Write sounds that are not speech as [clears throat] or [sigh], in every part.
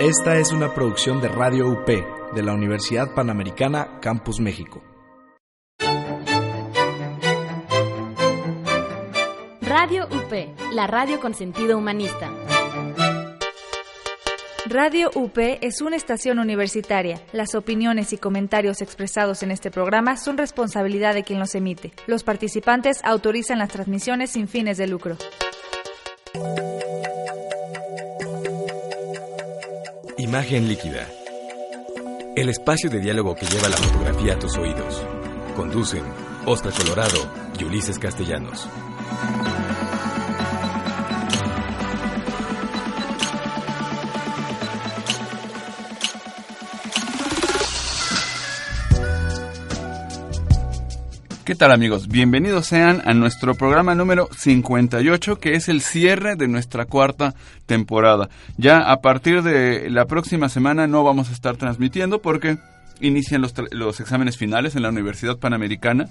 Esta es una producción de Radio UP de la Universidad Panamericana Campus México. Radio UP, la radio con sentido humanista. Radio UP es una estación universitaria. Las opiniones y comentarios expresados en este programa son responsabilidad de quien los emite. Los participantes autorizan las transmisiones sin fines de lucro. Imagen líquida. El espacio de diálogo que lleva la fotografía a tus oídos. Conducen Oscar Colorado y Ulises Castellanos. ¿Qué tal amigos? Bienvenidos sean a nuestro programa número 58 que es el cierre de nuestra cuarta temporada. Ya a partir de la próxima semana no vamos a estar transmitiendo porque inician los, los exámenes finales en la Universidad Panamericana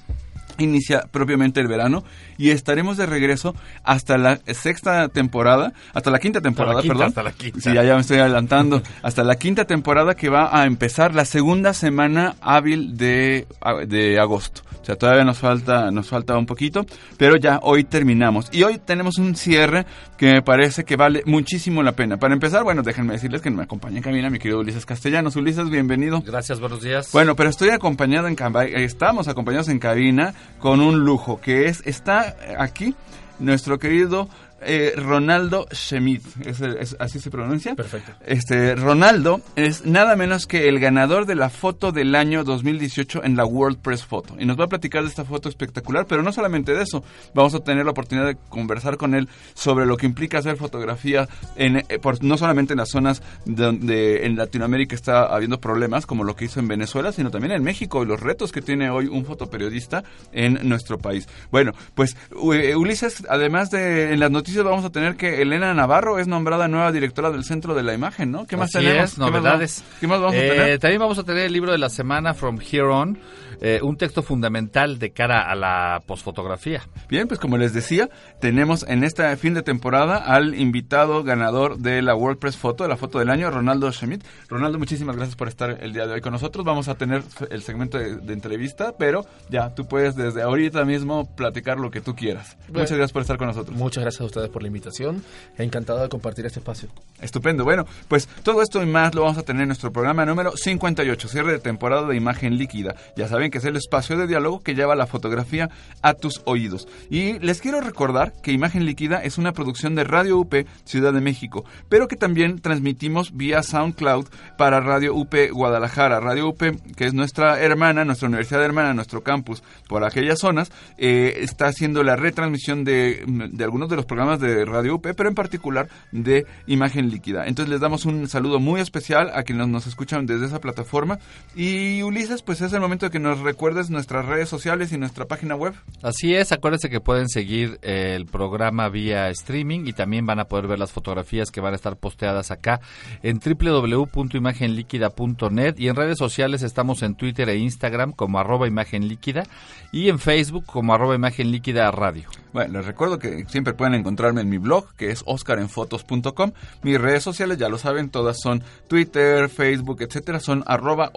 inicia propiamente el verano y estaremos de regreso hasta la sexta temporada, hasta la quinta temporada, perdón. Hasta la quinta. Sí, ya, ya me estoy adelantando. [laughs] hasta la quinta temporada que va a empezar la segunda semana hábil de, de agosto. O sea, todavía nos falta, nos falta un poquito, pero ya hoy terminamos. Y hoy tenemos un cierre que me parece que vale muchísimo la pena. Para empezar, bueno, déjenme decirles que me acompaña en cabina mi querido Ulises Castellanos. Ulises, bienvenido. Gracias, buenos días. Bueno, pero estoy acompañado en estamos acompañados en cabina con un lujo que es está aquí nuestro querido eh, Ronaldo Schmidt, ¿Es, así se pronuncia? Perfecto. Este, Ronaldo es nada menos que el ganador de la foto del año 2018 en la World Press Photo. Y nos va a platicar de esta foto espectacular, pero no solamente de eso. Vamos a tener la oportunidad de conversar con él sobre lo que implica hacer fotografía, en, eh, por, no solamente en las zonas donde en Latinoamérica está habiendo problemas, como lo que hizo en Venezuela, sino también en México y los retos que tiene hoy un fotoperiodista en nuestro país. Bueno, pues Ulises, además de en las noticias, vamos a tener que Elena Navarro es nombrada nueva directora del Centro de la Imagen, ¿no? ¿Qué más tenemos? novedades. ¿Qué más, vamos a tener? Eh, también vamos a tener el libro de la semana From Here On eh, un texto fundamental de cara a la posfotografía. Bien, pues como les decía, tenemos en este fin de temporada al invitado ganador de la WordPress Foto, de la foto del año, Ronaldo Schmidt. Ronaldo, muchísimas gracias por estar el día de hoy con nosotros. Vamos a tener el segmento de, entrevista, pero ya, tú puedes desde ahorita mismo platicar lo que tú quieras. muchas gracias por estar con nosotros. Muchas gracias a ustedes por la invitación. Encantado de compartir este espacio. Estupendo. Bueno, pues todo esto y más lo vamos a tener en nuestro programa número 58, cierre de temporada de imagen líquida. Ya saben que es el espacio de diálogo que lleva la fotografía a tus oídos. Y les quiero recordar que Imagen Líquida es una producción de Radio UP Ciudad de México, pero que también transmitimos vía SoundCloud para Radio UP Guadalajara. Radio UP, que es nuestra hermana, nuestra universidad hermana, nuestro campus por aquellas zonas, eh, está haciendo la retransmisión de, de algunos de los programas de Radio UP, pero en particular de Imagen Líquida. Entonces les damos un saludo muy especial a quienes nos escuchan desde esa plataforma. Y Ulises, pues es el momento de que nos recuerdes nuestras redes sociales y nuestra página web. Así es, acuérdense que pueden seguir el programa vía streaming y también van a poder ver las fotografías que van a estar posteadas acá en www.imagenliquida.net y en redes sociales estamos en Twitter e Instagram como arroba imagen líquida y en Facebook como arroba imagen líquida radio. Bueno, les recuerdo que siempre pueden encontrarme en mi blog, que es oscarenfotos.com. Mis redes sociales, ya lo saben, todas son Twitter, Facebook, etcétera, son arroba.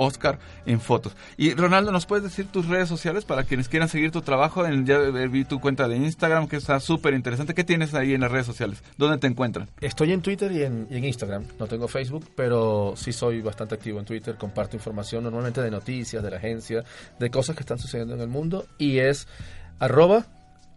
Y Ronaldo, ¿nos puedes decir tus redes sociales para quienes quieran seguir tu trabajo? En, ya vi tu cuenta de Instagram, que está súper interesante. ¿Qué tienes ahí en las redes sociales? ¿Dónde te encuentran? Estoy en Twitter y en, y en Instagram. No tengo Facebook, pero sí soy bastante activo en Twitter. Comparto información normalmente de noticias, de la agencia, de cosas que están sucediendo en el mundo. Y es arroba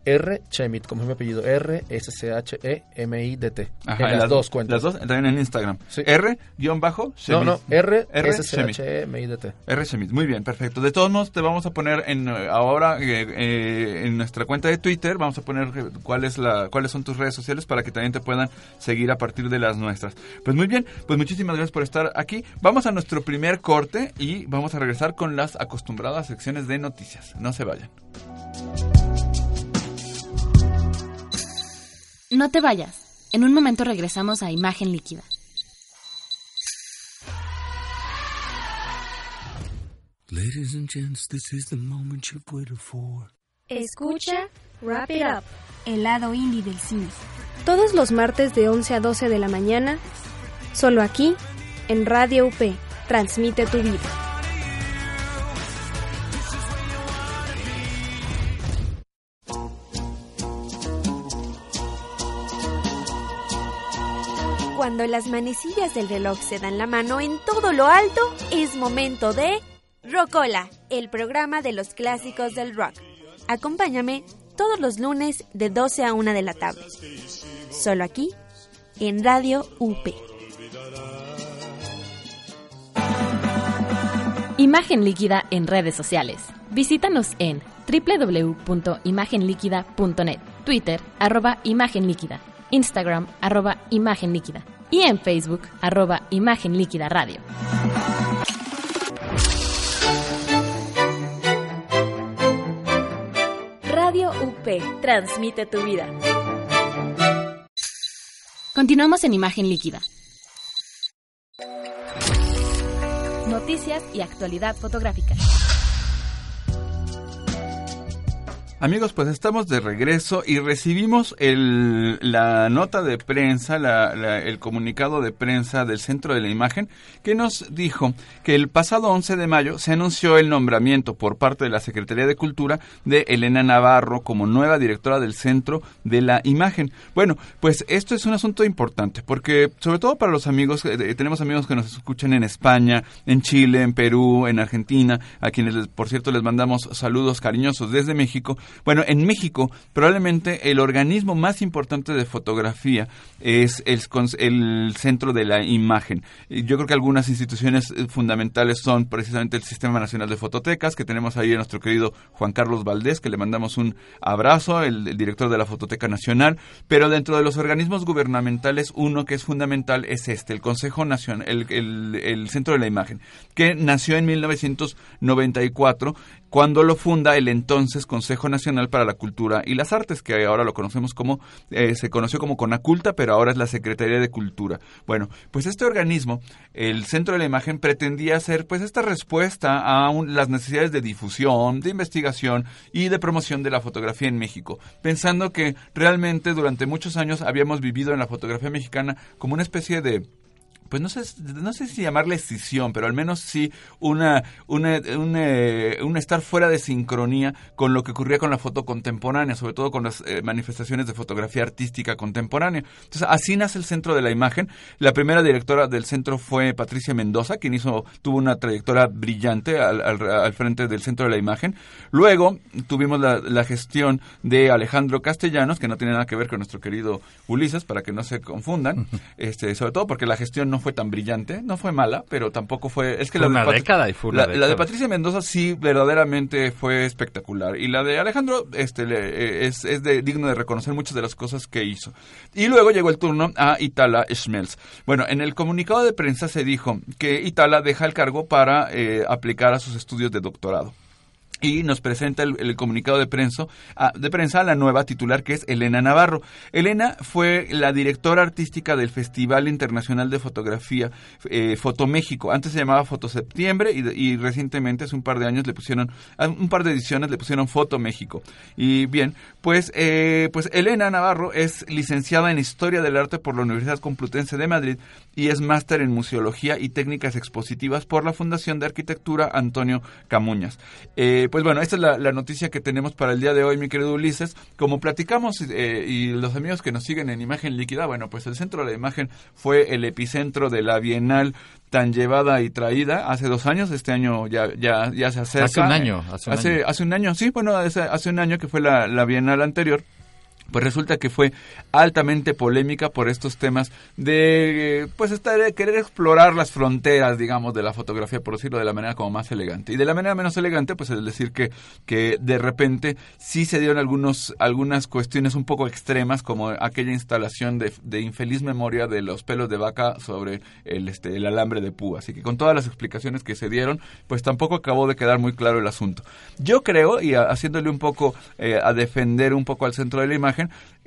R. Chemit, como es mi apellido, R S C H E M I D T. en las, dos cuentas. Las dos también en Instagram. R guion bajo No, no, R, S C H E M I D T. R Chemit. Muy bien, perfecto. De todos modos te vamos a poner en eh, ahora eh, eh, en nuestra cuenta de Twitter vamos a poner cuál es la cuáles son tus redes sociales para que también te puedan seguir a partir de las nuestras. Pues muy bien, pues muchísimas gracias por estar aquí. Vamos a nuestro primer corte y vamos a regresar con las acostumbradas secciones de noticias. No se vayan. No te vayas. En un momento regresamos a Imagen Líquida. Ladies and gents, this is the moment you've waited for. Escucha Wrap It Up, el lado indie del cine. Todos los martes de 11 a 12 de la mañana, solo aquí en Radio UP. Transmite tu vida. Cuando las manecillas del reloj se dan la mano en todo lo alto, es momento de Rocola, el programa de los clásicos del rock. Acompáñame todos los lunes de 12 a 1 de la tarde. Solo aquí, en Radio UP. Imagen líquida en redes sociales. Visítanos en www.imagenliquida.net, Twitter, arroba imagen líquida, Instagram, arroba imagen líquida y en Facebook, arroba imagen líquida radio. Radio UP. Transmite tu vida. Continuamos en imagen líquida. Noticias y actualidad fotográfica. Amigos, pues estamos de regreso y recibimos el, la nota de prensa, la, el comunicado de prensa del Centro de la Imagen, que nos dijo que el pasado 11 de mayo se anunció el nombramiento por parte de la Secretaría de Cultura de Elena Navarro como nueva directora del Centro de la Imagen. Bueno, pues esto es un asunto importante, porque sobre todo para los amigos, eh, tenemos amigos que nos escuchan en España, en Chile, en Perú, en Argentina, a quienes, por cierto, les mandamos saludos cariñosos desde México. Bueno, en México probablemente el organismo más importante de fotografía es el, el, Centro de la Imagen. Yo creo que algunas instituciones fundamentales son precisamente el Sistema Nacional de Fototecas, que tenemos ahí a nuestro querido Juan Carlos Valdés, que le mandamos un abrazo, el, director de la Fototeca Nacional, pero dentro de los organismos gubernamentales uno que es fundamental es este, el Consejo Nacional, el, el Centro de la Imagen, que nació en 1994 cuando lo funda el entonces Consejo Nacional para la Cultura y las Artes, que ahora lo conocemos como, eh, se conoció como Conaculta, pero ahora es la Secretaría de Cultura. Bueno, pues este organismo, el Centro de la Imagen, pretendía hacer pues esta respuesta a un, las necesidades de difusión, de investigación y de promoción de la fotografía en México, pensando que realmente durante muchos años habíamos vivido en la fotografía mexicana como una especie de pues no sé, no sé si llamarle escisión, pero al menos sí una, una, una, un estar fuera de sincronía con lo que ocurría con la foto contemporánea, sobre todo con las eh, manifestaciones de fotografía artística contemporánea. Entonces, así nace el Centro de la Imagen. La primera directora del centro fue Patricia Mendoza, quien hizo, tuvo una trayectoria brillante al, al, al frente del Centro de la Imagen. Luego tuvimos la, la, gestión de Alejandro Castellanos, que no tiene nada que ver con nuestro querido Ulises, para que no se confundan, [laughs] este, sobre todo porque la gestión no fue tan brillante, no fue mala, pero tampoco fue... Es que fue la, una de década y fue una la, década. la, de Patricia Mendoza sí verdaderamente fue espectacular. Y la de Alejandro este, le, es, es de, digno de reconocer muchas de las cosas que hizo. Y luego llegó el turno a Itala Schmelz. Bueno, en el comunicado de prensa se dijo que Itala deja el cargo para eh, aplicar a sus estudios de doctorado y nos presenta el, comunicado de prensa, a, de prensa la nueva titular que es Elena Navarro. Elena fue la directora artística del Festival Internacional de Fotografía eh, Fotoméxico. Antes se llamaba Foto Septiembre y, y, recientemente, hace un par de años, le pusieron, un par de ediciones le pusieron Foto México. Y bien, pues, eh, pues Elena Navarro es licenciada en Historia del Arte por la Universidad Complutense de Madrid y es máster en Museología y Técnicas Expositivas por la Fundación de Arquitectura Antonio Camuñas. Eh, pues bueno, esta es la, la, noticia que tenemos para el día de hoy, mi querido Ulises. Como platicamos eh, y los amigos que nos siguen en Imagen Líquida, bueno, pues el centro de la imagen fue el epicentro de la Bienal tan llevada y traída hace dos años, este año ya ya ya se acerca. Hace un año. Hace un, hace, año. hace un año, sí, bueno, hace, hace un año que fue la, la Bienal anterior pues resulta que fue altamente polémica por estos temas de pues estar de querer explorar las fronteras digamos de la fotografía por decirlo de la manera como más elegante. Y de la manera menos elegante pues es decir que que de repente sí se dieron algunos algunas cuestiones un poco extremas como aquella instalación de, de infeliz memoria de los pelos de vaca sobre el este el alambre de púa. Así que con todas las explicaciones que se dieron pues tampoco acabó de quedar muy claro el asunto. Yo creo y haciéndole un poco eh, a defender un poco al centro de la imagen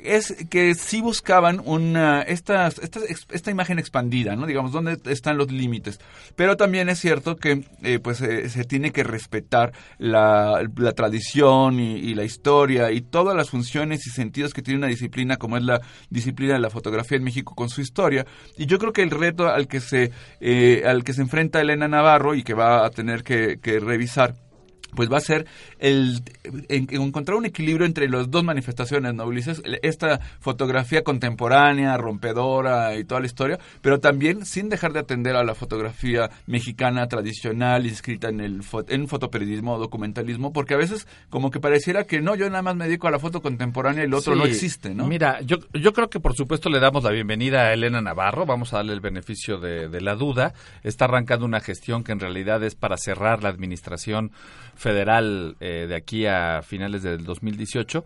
es que sí buscaban una esta, esta, esta imagen expandida, ¿no? Digamos, dónde están los límites. Pero también es cierto que eh, pues eh, se tiene que respetar la, la tradición y, la historia y todas las funciones y sentidos que tiene una disciplina como es la disciplina de la fotografía en México con su historia. Y yo creo que el reto al que se, eh, al que se enfrenta Elena Navarro y que va a tener que revisar pues va a ser el encontrar un equilibrio entre las dos manifestaciones, ¿no, Ulises? Esta fotografía contemporánea, rompedora y toda la historia, pero también sin dejar de atender a la fotografía mexicana tradicional, inscrita en el en fotoperiodismo o documentalismo, porque a veces como que pareciera que no, yo nada más me dedico a la foto contemporánea y el otro no existe, ¿no? Mira, yo, yo creo que por supuesto le damos la bienvenida a Elena Navarro, vamos a darle el beneficio de, de la duda, está arrancando una gestión que en realidad es para cerrar la administración federal eh, de aquí a finales del 2018.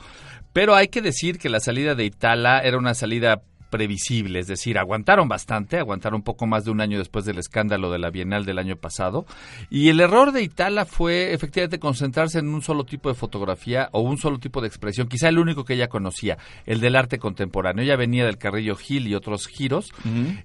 Pero hay que decir que la salida de Itala era una salida previsible, es decir, aguantaron bastante, aguantaron un poco más de un año después del escándalo de la Bienal del año pasado, y el error de Itala fue efectivamente concentrarse en un solo tipo de fotografía o un solo tipo de expresión, quizá el único que ella conocía, el del arte contemporáneo. Ella venía del Carrillo Gil y otros giros,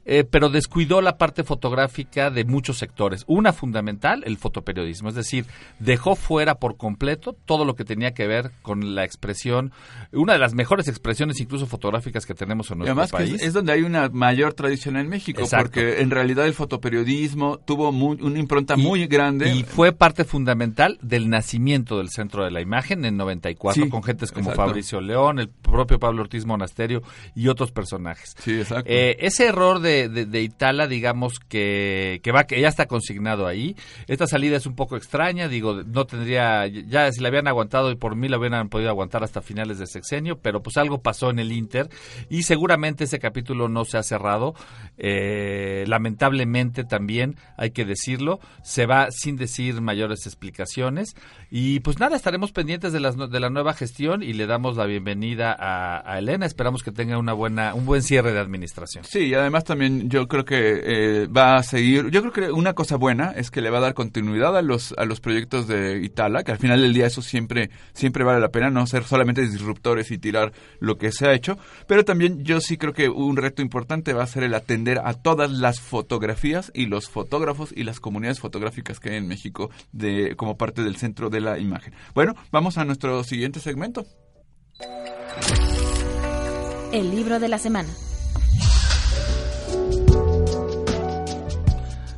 eh, pero descuidó la parte fotográfica de muchos sectores. Una fundamental, el fotoperiodismo, es decir, dejó fuera por completo todo lo que tenía que ver con la expresión, una de las mejores expresiones incluso fotográficas que tenemos en nuestro país es, donde hay una mayor tradición en México, porque en realidad el fotoperiodismo tuvo una impronta muy grande. Y fue parte fundamental del nacimiento del Centro de la Imagen en 94, con gentes como Fabricio León, el propio Pablo Ortiz Monasterio y otros personajes. Sí, exacto. Eh, ese error de, de, Itala, digamos que, que, va, que ya está consignado ahí. Esta salida es un poco extraña, digo, no tendría, ya si la habían aguantado y por mí la hubieran podido aguantar hasta finales de sexenio, pero pues algo pasó en el Inter y seguramente ese capítulo no se ha cerrado. Eh, lamentablemente también, hay que decirlo, se va sin decir mayores explicaciones. Y pues nada, estaremos pendientes de, las, de la nueva gestión y le damos la bienvenida a, Elena. Esperamos que tenga una buena, un buen cierre de administración. Sí, y además también yo creo que eh, va a seguir. Yo creo que una cosa buena es que le va a dar continuidad a los, a los proyectos de Itala, que al final del día eso siempre, siempre vale la pena, no ser solamente disruptores y tirar lo que se ha hecho. Pero también yo sí creo que un reto importante va a ser el atender a todas las fotografías y los fotógrafos y las comunidades fotográficas que hay en México de, como parte del centro de la imagen. Bueno, vamos a nuestro siguiente segmento. El libro de la semana.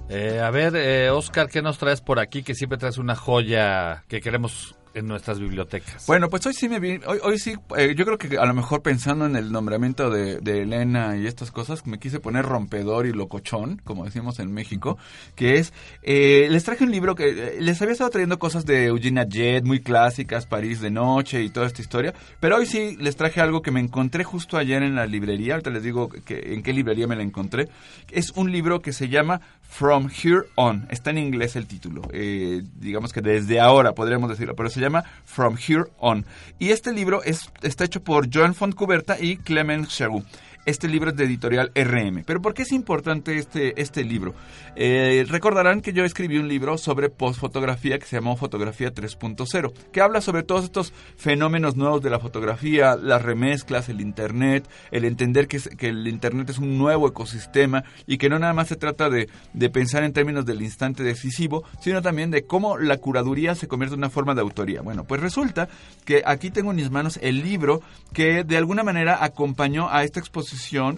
Eh, a ver, eh, Oscar, ¿qué nos traes por aquí? Que siempre traes una joya que queremos en nuestras bibliotecas. Bueno, pues hoy sí me vi, hoy, hoy sí, eh, yo creo que a lo mejor pensando en el nombramiento de, Elena y estas cosas, me quise poner rompedor y locochón, como decimos en México, que es, eh, les traje un libro que eh, les había estado trayendo cosas de Eugenia Jet, muy clásicas, París de noche y toda esta historia, pero hoy sí les traje algo que me encontré justo ayer en la librería, ahorita les digo que, en qué librería me la encontré, es un libro que se llama From Here On, está en inglés el título, digamos que desde ahora podríamos decirlo, pero se llama From Here On. Y este libro es, está hecho por Joan Fontcuberta y Clement Cherou. Este libro es de editorial RM. Pero ¿por qué es importante este, este libro? Eh, recordarán que yo escribí un libro sobre postfotografía que se llamó Fotografía 3.0, que habla sobre todos estos fenómenos nuevos de la fotografía, las remezclas, el Internet, el entender que, que el Internet es un nuevo ecosistema y que no nada más se trata de, de pensar en términos del instante decisivo, sino también de cómo la curaduría se convierte en una forma de autoría. Bueno, pues resulta que aquí tengo en mis manos el libro que de alguna manera acompañó a esta exposición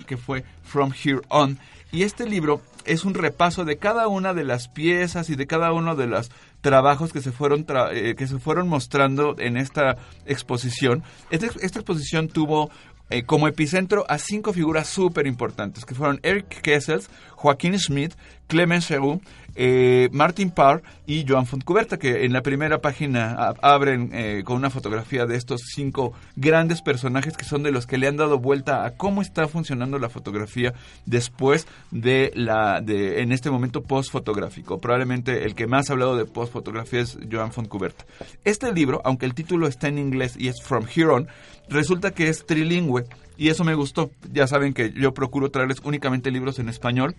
que fue From Here On. Y este libro es un repaso de cada una de las piezas y de cada uno de los trabajos que se fueron, eh, que se fueron mostrando en esta exposición. Esta, exposición tuvo eh, como epicentro a cinco figuras súper importantes, que fueron Eric Kessels, Joaquín Smith, Clemens Cherou, eh, Martin Parr y Joan Fontcuberta, que en la primera página abren eh, con una fotografía de estos cinco grandes personajes que son de los que le han dado vuelta a cómo está funcionando la fotografía después de la de en este momento post fotográfico. Probablemente el que más ha hablado de post fotografía es Joan Fontcuberta. Este libro, aunque el título está en inglés y es From Here On, resulta que es trilingüe y eso me gustó. Ya saben que yo procuro traerles únicamente libros en español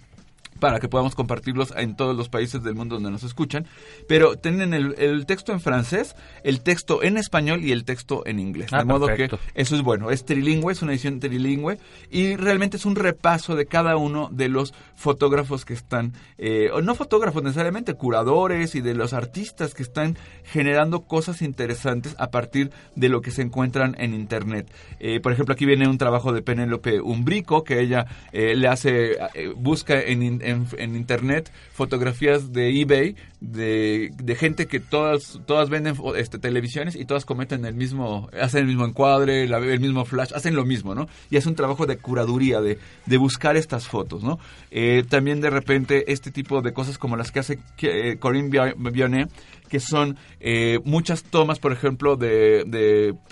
para que podamos compartirlos en todos los países del mundo donde nos escuchan. Pero tienen el, el texto en francés, el texto en español y el texto en inglés. Ah, de modo perfecto. que eso es bueno. Es trilingüe, es una edición trilingüe y realmente es un repaso de cada uno de los fotógrafos que están, eh, o no fotógrafos necesariamente, curadores y de los artistas que están generando cosas interesantes a partir de lo que se encuentran en Internet. Eh, por ejemplo, aquí viene un trabajo de Penélope Umbrico, que ella eh, le hace, busca en, in- en- en Internet fotografías de eBay de, de gente que todas todas venden este, televisiones y todas cometen el mismo, hacen el mismo encuadre, el mismo flash, hacen lo mismo, ¿no? Y es un trabajo de curaduría, de, de buscar estas fotos, ¿no? Eh, también de repente este tipo de cosas como las que hace eh, Corinne Bionet, que son eh, muchas tomas, por ejemplo, de,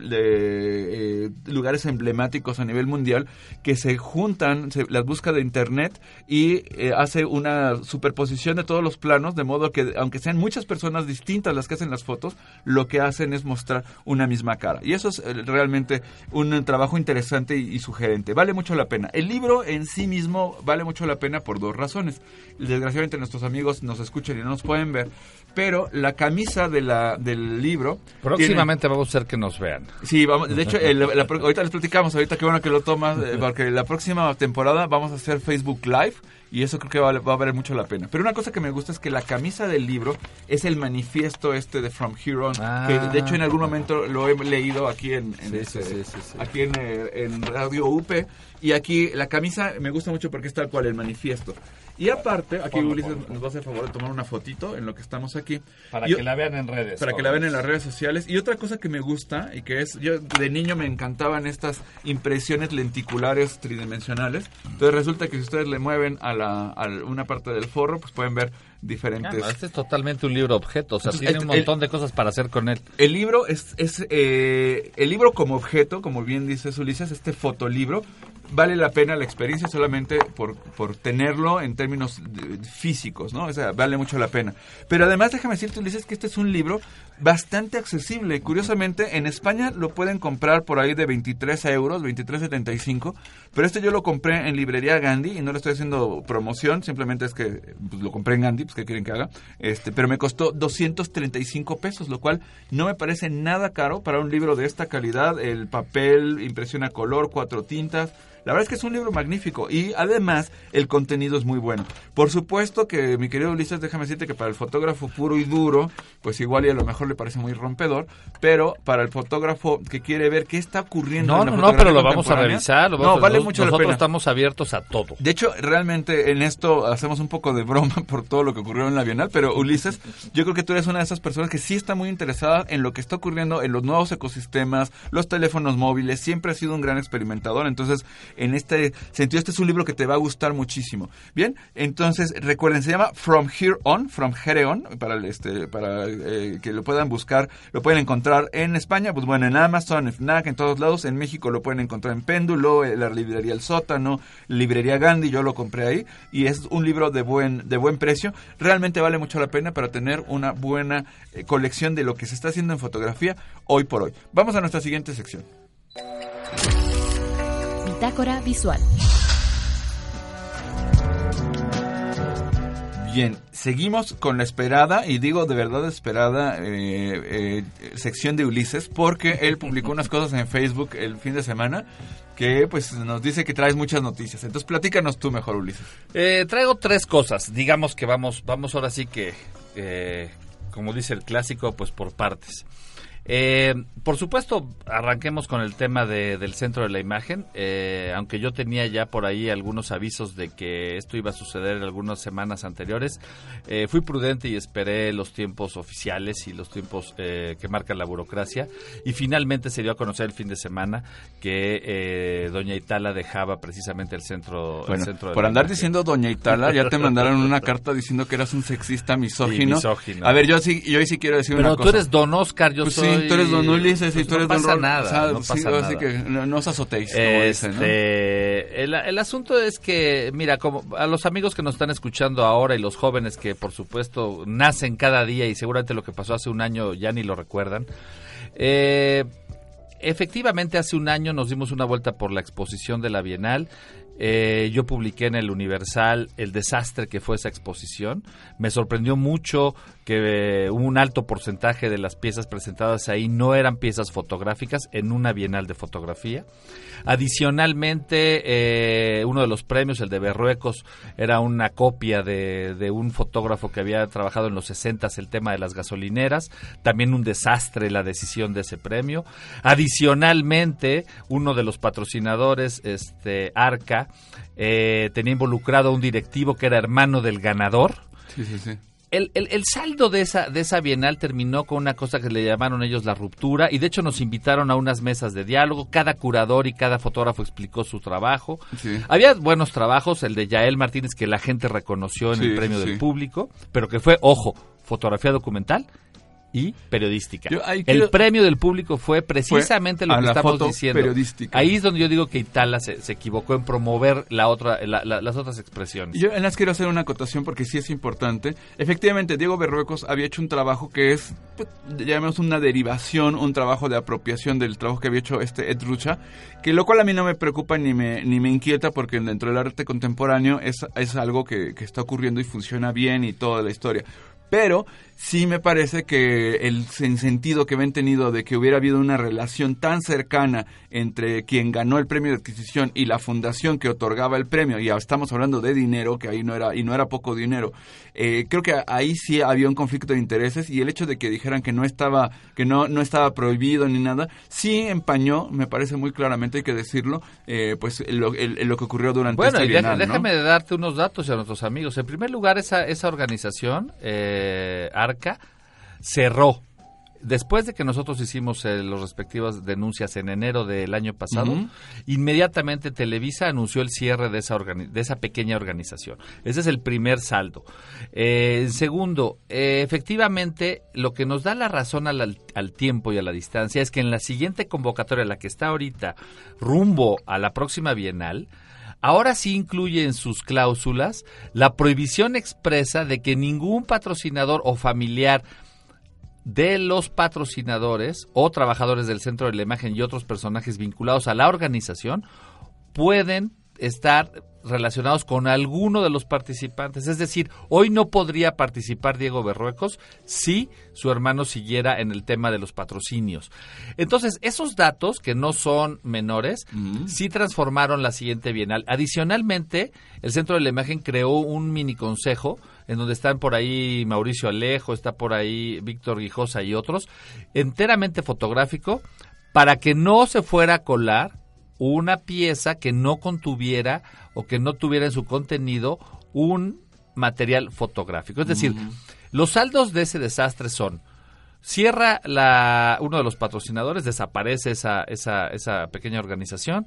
eh, lugares emblemáticos a nivel mundial que se juntan, se las busca de internet y eh, hace una superposición de todos los planos, de modo que aunque sean muchas personas distintas las que hacen las fotos, lo que hacen es mostrar una misma cara. Y eso es realmente un trabajo interesante y, sugerente. Vale mucho la pena. El libro en sí mismo vale mucho la pena por dos razones. Desgraciadamente nuestros amigos nos escuchan y no nos pueden ver, pero la camisa de la, del libro... Próximamente vamos a hacer que nos vean. Sí, vamos, de hecho, el- la pro- ahorita les platicamos, ahorita qué bueno que lo tomas, eh, porque la próxima temporada vamos a hacer Facebook Live y eso creo que vale- va, a valer mucho la pena. Pero una cosa que me gusta es que la camisa del libro es el manifiesto este de From Here On, Ah. que de hecho en algún momento lo he leído aquí en, en Sí, este- sí, sí, sí, sí. aquí en, eh, en Radio UP y aquí la camisa me gusta mucho porque es tal cual el manifiesto. Y aparte, aquí Ponlo, Ulises ponlo. nos va a hacer favor de tomar una fotito en lo que estamos aquí. Para Yo- que la vean en redes. para que la vean en las redes sociales. Y otra cosa que me gusta y que es, yo de niño me encantaban estas impresiones lenticulares tridimensionales. Entonces resulta que si ustedes le mueven a, la, a una parte del forro, pues pueden ver diferentes... Ah, este es totalmente un libro objeto, o sea, Entonces, tiene el- un montón de cosas para hacer con él. El libro es, es eh, el libro como objeto, como bien dice Ulises, este fotolibro, vale la pena la experiencia solamente por, por tenerlo en términos físicos, ¿no? O sea, vale mucho la pena. Pero además déjame decirte, Ulises, que este es un libro bastante accesible. Curiosamente, en España lo pueden comprar por ahí de 23 euros, 23.75, pero este yo lo compré en librería Gandhi y no le estoy haciendo promoción, simplemente es que pues, lo compré en Gandhi, pues ¿qué quieren que haga? Este, pero me costó 235 pesos, lo cual no me parece nada caro para un libro de esta calidad. El papel, impresión a color, cuatro tintas. La verdad es que es un libro magnífico y además el contenido es muy bueno. Por supuesto que, mi querido Ulises, déjame decirte que para el fotógrafo puro y duro, pues igual y a lo mejor le parece muy rompedor, pero para el fotógrafo que quiere ver qué está ocurriendo No, en la no, no, pero lo vamos a revisar. Lo no, vamos- vale nos- mucho la nosotros pena. estamos abiertos a todo. De hecho, realmente en esto hacemos un poco de broma [laughs] por todo lo que ocurrió en la Bienal, pero Ulises, yo creo que tú eres una de esas personas que sí está muy interesada en lo que está ocurriendo en los nuevos ecosistemas, los teléfonos móviles, siempre has sido un gran experimentador, entonces en este sentido este es un libro que te va a gustar muchísimo. Bien, entonces recuerden, se llama From Here On, From Here On, para, este, para eh, que lo puedan buscar, lo pueden encontrar en España, pues bueno, en Amazon, en FNAC, en todos lados, en México lo pueden encontrar en Péndulo, la librería El Sótano, librería Gandhi, yo lo compré ahí y es un libro de buen de buen precio. Realmente vale mucho la pena para tener una buena eh, colección de lo que se está haciendo en fotografía hoy por hoy. Vamos a nuestra siguiente sección. Bitácora visual. Bien, seguimos con la esperada, y digo de verdad esperada, eh, eh, sección de Ulises, porque él publicó unas cosas en Facebook el fin de semana que pues nos dice que traes muchas noticias. Entonces platícanos tú mejor, Ulises. Eh, traigo tres cosas. Digamos que vamos, vamos ahora sí que, eh, como dice el clásico, pues por partes. Eh, por supuesto, arranquemos con el tema de- del centro de la imagen, eh, aunque yo tenía ya por ahí algunos avisos de que esto iba a suceder algunas semanas anteriores, eh, fui prudente y esperé los tiempos oficiales y los tiempos eh, que marca la burocracia y finalmente se dio a conocer el fin de semana que eh, Doña Itala dejaba precisamente el centro, el Bueno, centro de por la andar imagen. diciendo Doña Itala, ya te [laughs] mandaron una carta diciendo que eras un sexista misógino. Sí, misógino. A ver, yo sí, yo sí quiero decir Pero una tú cosa. eres Don Oscar, yo Pues soy... sí, tú eres Don Ulises y Pues tú eres no Don pasa nada, o sea, no pasa nada. que no, no os azotéis, como dicen, ¿no? Este, el, el asunto es que, mira, como a los amigos que nos están escuchando ahora y los jóvenes que por supuesto nacen cada día y seguramente lo que pasó hace un año ya ni lo recuerdan, eh, efectivamente hace un año nos dimos una vuelta por la exposición de la Bienal Eh, yo publiqué en el Universal el desastre que fue esa exposición. Me sorprendió mucho que eh, un alto porcentaje de las piezas presentadas ahí no eran piezas fotográficas en una bienal de fotografía. Adicionalmente, eh, uno de los premios, el de Berruecos, era una copia de, de un fotógrafo que había trabajado en los 60 el tema de las gasolineras. También un desastre la decisión de ese premio. Adicionalmente, uno de los patrocinadores, este Arca, eh, tenía involucrado a un directivo que era hermano del ganador. Sí, sí, sí. El, el, el, saldo de esa, de esa bienal terminó con una cosa que le llamaron ellos la ruptura y de hecho nos invitaron a unas mesas de diálogo, cada curador y cada fotógrafo explicó su trabajo. Sí. Había buenos trabajos, el de Yael Martínez que la gente reconoció en Sí, el premio sí. del público, pero que fue, ojo, fotografía documental y periodística. Yo el quiero- premio del público fue precisamente lo que estamos diciendo. periodística. Ahí es donde yo digo que Itala se, se equivocó en promover la otra, la- la- las otras expresiones. Yo en las quiero hacer una acotación porque sí es importante. Efectivamente, Diego Berruecos había hecho un trabajo que es, pues, llamemos una derivación, un trabajo de apropiación del trabajo que había hecho este Ed Rucha, que lo cual a mí no me preocupa ni me, ni me inquieta porque dentro del arte contemporáneo es, es algo que, que está ocurriendo y funciona bien y toda la historia. Pero sí me parece que el sen- sentido que ven tenido de que hubiera habido una relación tan cercana entre quien ganó el premio de adquisición y la fundación que otorgaba el premio, y estamos hablando de dinero, que ahí no era, y no era poco dinero, eh, creo que ahí sí había un conflicto de intereses y el hecho de que dijeran que no estaba, que no, no estaba prohibido ni nada, sí empañó, me parece muy claramente, hay que decirlo, eh, pues lo, el- lo que ocurrió durante Bueno, esta y bienal, ¿no? déjame darte unos datos a nuestros amigos. En primer lugar, esa, esa organización, eh, ARCA, cerró. Después de que nosotros hicimos eh, las respectivas denuncias en enero del año pasado, inmediatamente Televisa anunció el cierre de esa, de esa pequeña organización. Ese es el primer saldo. Eh, en segundo, eh, efectivamente, lo que nos da la razón al, al tiempo y a la distancia es que en la siguiente convocatoria, la que está ahorita rumbo a la próxima bienal, Ahora sí incluye en sus cláusulas la prohibición expresa de que ningún patrocinador o familiar de los patrocinadores o trabajadores del centro de la imagen y otros personajes vinculados a la organización pueden estar relacionados con alguno de los participantes. Es decir, hoy no podría participar Diego Berruecos si su hermano siguiera en el tema de los patrocinios. Entonces, esos datos, que no son menores, sí transformaron la siguiente bienal. Adicionalmente, el Centro de la Imagen creó un mini consejo en donde están por ahí Mauricio Alejo, está por ahí Víctor Guijosa y otros, enteramente fotográfico, para que no se fuera a colar una pieza que no contuviera o que no tuviera en su contenido un material fotográfico. Es decir, los saldos de ese desastre son cierra la, uno de los patrocinadores, desaparece esa, esa, esa pequeña organización,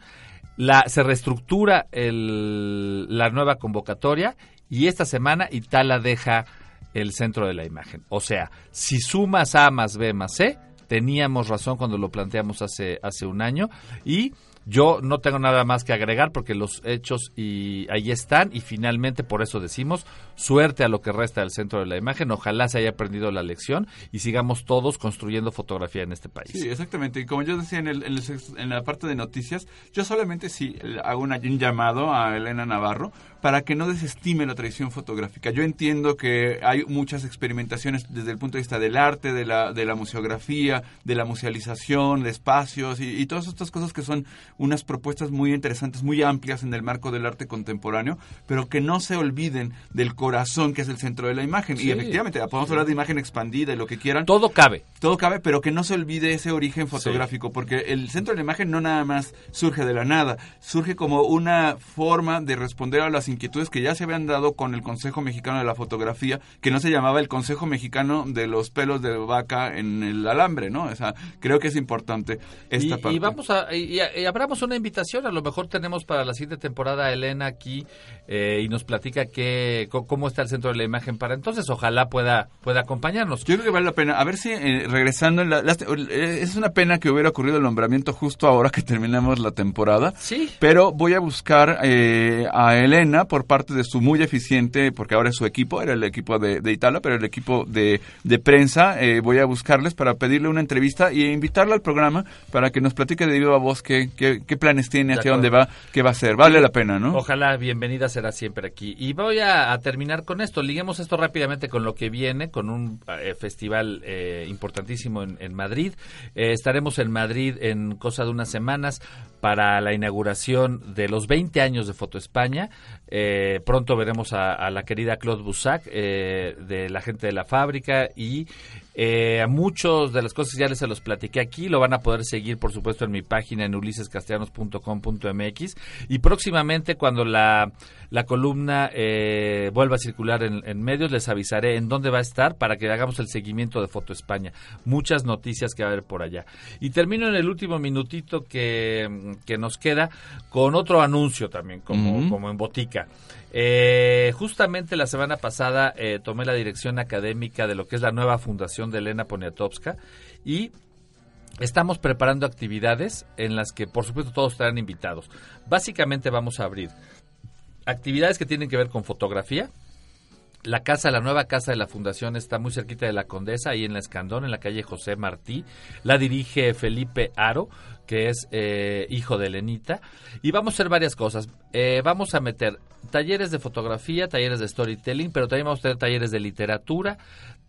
la, se reestructura el, la nueva convocatoria y esta semana Itala deja el centro de la imagen. O sea, si sumas A más B más C, teníamos razón cuando lo planteamos hace, hace un año y yo no tengo nada más que agregar porque los hechos y ahí están y finalmente por eso decimos suerte a lo que resta del centro de la imagen. Ojalá se haya aprendido la lección y sigamos todos construyendo fotografía en este país. Sí, exactamente. Y como yo decía en, la parte de noticias, yo solamente sí le hago un llamado a Elena Navarro para que no desestime la tradición fotográfica. Yo entiendo que hay muchas experimentaciones desde el punto de vista del arte, de la, de la museografía, de la musealización, de espacios y, y todas estas cosas que son unas propuestas muy interesantes, muy amplias en el marco del arte contemporáneo, pero que no se olviden del corazón que es el centro de la imagen. Sí. Y efectivamente, podemos hablar de imagen expandida y lo que quieran. Todo cabe. Todo cabe, pero que no se olvide ese origen fotográfico, porque el centro de la imagen no nada más surge de la nada, surge como una forma de responder a las inquietudes que ya se habían dado con el Consejo Mexicano de la Fotografía, que no se llamaba el Consejo Mexicano de los pelos de vaca en el alambre, ¿no? O sea, creo que es importante esta y, parte. y vamos a y, y abramos una invitación a lo mejor tenemos para la siguiente temporada a Elena aquí eh, y nos platica co- cómo está el centro de la imagen para entonces ojalá pueda pueda acompañarnos Yo creo que vale la pena. A ver si eh, regresando, en la, eh, es una pena que hubiera ocurrido el nombramiento justo ahora que terminamos la temporada. Sí. Pero voy a buscar eh, a Elena por parte de su muy eficiente, porque ahora es su equipo, era el equipo de, de Itala, pero el equipo de, de prensa. Eh, voy a buscarles para pedirle una entrevista y invitarla al programa para que nos platique de viva voz qué, qué, qué planes tiene, hacia dónde va, qué va a hacer. Vale la pena, ¿no? Ojalá bienvenida será siempre aquí. Y voy a, a terminar con esto. Liguemos esto rápidamente con lo que viene, con un eh, festival eh, importantísimo en, en Madrid. Eh, estaremos en Madrid en cosa de unas semanas para la inauguración de los 20 años de Foto España. Eh, pronto veremos a, a la querida Claude Boussac, eh, de la gente de la fábrica y eh, a muchos de las cosas ya les se los platiqué aquí, lo van a poder seguir por supuesto en mi página en ulisescastellanos.com.mx y próximamente cuando la, la columna eh, vuelva a circular en, en medios les avisaré en dónde va a estar para que hagamos el seguimiento de Foto España. Muchas noticias que va a haber por allá. Y termino en el último minutito que, que nos queda con otro anuncio también, como, como en botica. Eh, justamente la semana pasada eh, tomé la dirección académica de lo que es la nueva fundación de Elena Poniatowska y estamos preparando actividades en las que por supuesto todos estarán invitados. Básicamente vamos a abrir actividades que tienen que ver con fotografía. La casa, la nueva casa de la fundación está muy cerquita de la Condesa, ahí en la Escandón, en la calle José Martí. La dirige Felipe Aro, que es eh, hijo de Lenita. Y vamos a hacer varias cosas. Eh, vamos a meter talleres de fotografía, talleres de storytelling, pero también vamos a tener talleres de literatura,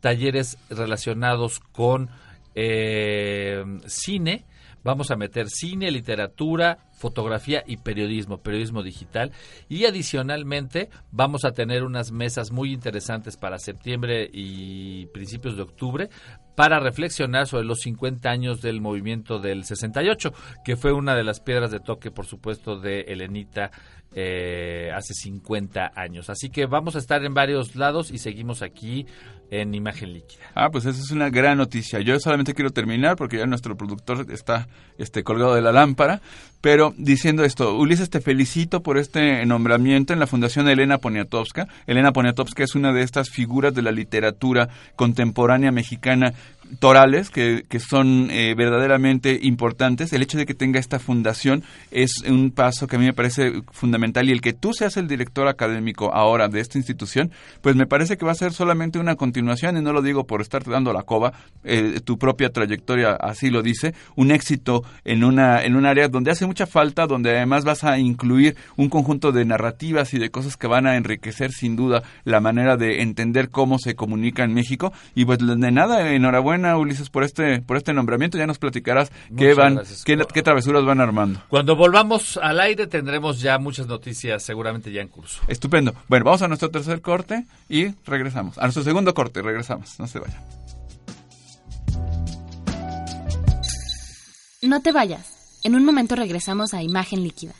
talleres relacionados con eh, cine. Vamos a meter cine, literatura, fotografía y periodismo, periodismo digital. Y adicionalmente vamos a tener unas mesas muy interesantes para septiembre y principios de octubre para reflexionar sobre los 50 años del movimiento del 68, que fue una de las piedras de toque, por supuesto, de Elenita eh, hace 50 años. Así que vamos a estar en varios lados y seguimos aquí en Imagen Líquida. Ah, pues esa es una gran noticia. Yo solamente quiero terminar porque ya nuestro productor está este, colgado de la lámpara, pero diciendo esto, Ulises, te felicito por este nombramiento en la Fundación Elena Poniatowska. Elena Poniatowska es una de estas figuras de la literatura contemporánea mexicana torales que, que son eh, verdaderamente importantes. El hecho de que tenga esta fundación es un paso que a mí me parece fundamental y el que tú seas el director académico ahora de esta institución, pues me parece que va a ser solamente una continuación y no lo digo por estarte dando la coba, eh, tu propia trayectoria así lo dice, un éxito en una en un área donde hace mucha falta, donde además vas a incluir un conjunto de narrativas y de cosas que van a enriquecer sin duda la manera de entender cómo se comunica en México y pues de nada, enhorabuena Ulises por este por este nombramiento, ya nos platicarás qué van gracias. qué, qué travesuras van armando. Cuando volvamos al aire tendremos ya muchas noticias seguramente ya en curso. Estupendo. Bueno, vamos a nuestro tercer corte y regresamos. A nuestro segundo corte, regresamos. No se vayan. No te vayas. En un momento regresamos a Imagen Líquida.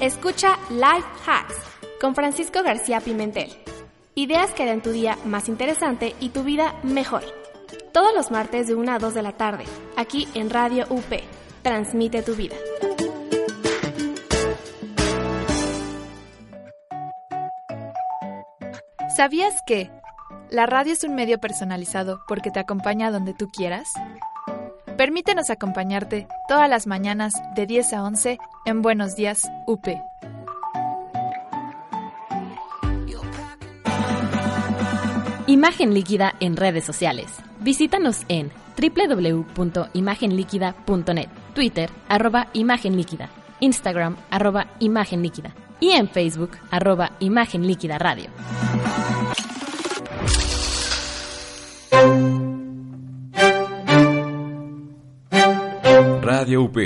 Escucha Life Hacks con Francisco García Pimentel. Ideas que harán tu día más interesante y tu vida mejor. Todos los martes de 1 a 2 de la tarde, aquí en Radio UP. Transmite tu vida. ¿Sabías que la radio es un medio personalizado porque te acompaña donde tú quieras? Permítenos acompañarte todas las mañanas de 10 a 11 en Buenos Días UP. Imagen Líquida en redes sociales. Visítanos en www.imagenliquida.net, Twitter, arroba Imagen Líquida, Instagram, arroba Imagen Líquida y en Facebook, arroba Imagen Líquida Radio. Radio UP.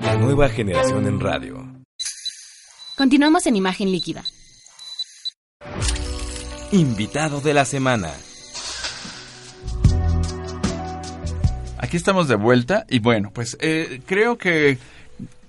La nueva generación en radio. Continuamos en Imagen Líquida. Invitado de la semana. Aquí estamos de vuelta y bueno, pues eh, creo que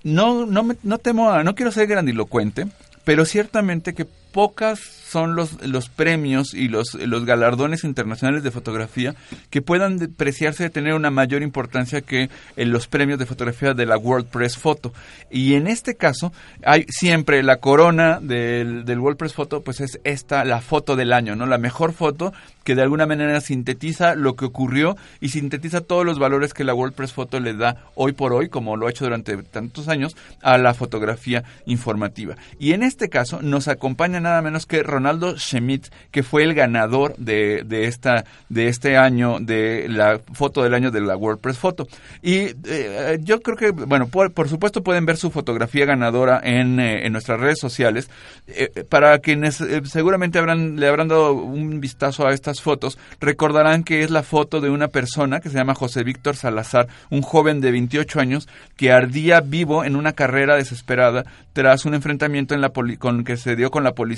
no, no, no temo a, no quiero ser grandilocuente, pero ciertamente que pocas son los, los premios y los, los galardones internacionales de fotografía que puedan preciarse de tener una mayor importancia que en los premios de fotografía de la World Press Photo. Y en este caso, hay siempre la corona del, del World Press Photo, pues es esta, la foto del año, ¿no? La mejor foto que de alguna manera sintetiza lo que ocurrió y sintetiza todos los valores que la World Press Photo le da hoy por hoy, como lo ha hecho durante tantos años, a la fotografía informativa. Y en este caso nos acompaña nada menos que Ronaldo Schmidt, que fue el ganador de, de esta, de este año, de la foto del año de la World Press Photo. Y eh, yo creo que, bueno, por, por supuesto pueden ver su fotografía ganadora en, eh, en nuestras redes sociales. Eh, para quienes seguramente habrán, le habrán dado un vistazo a estas fotos, recordarán que es la foto de una persona que se llama José Víctor Salazar, un joven de 28 años que ardía vivo en una carrera desesperada tras un enfrentamiento en la poli- con que se dio con la policía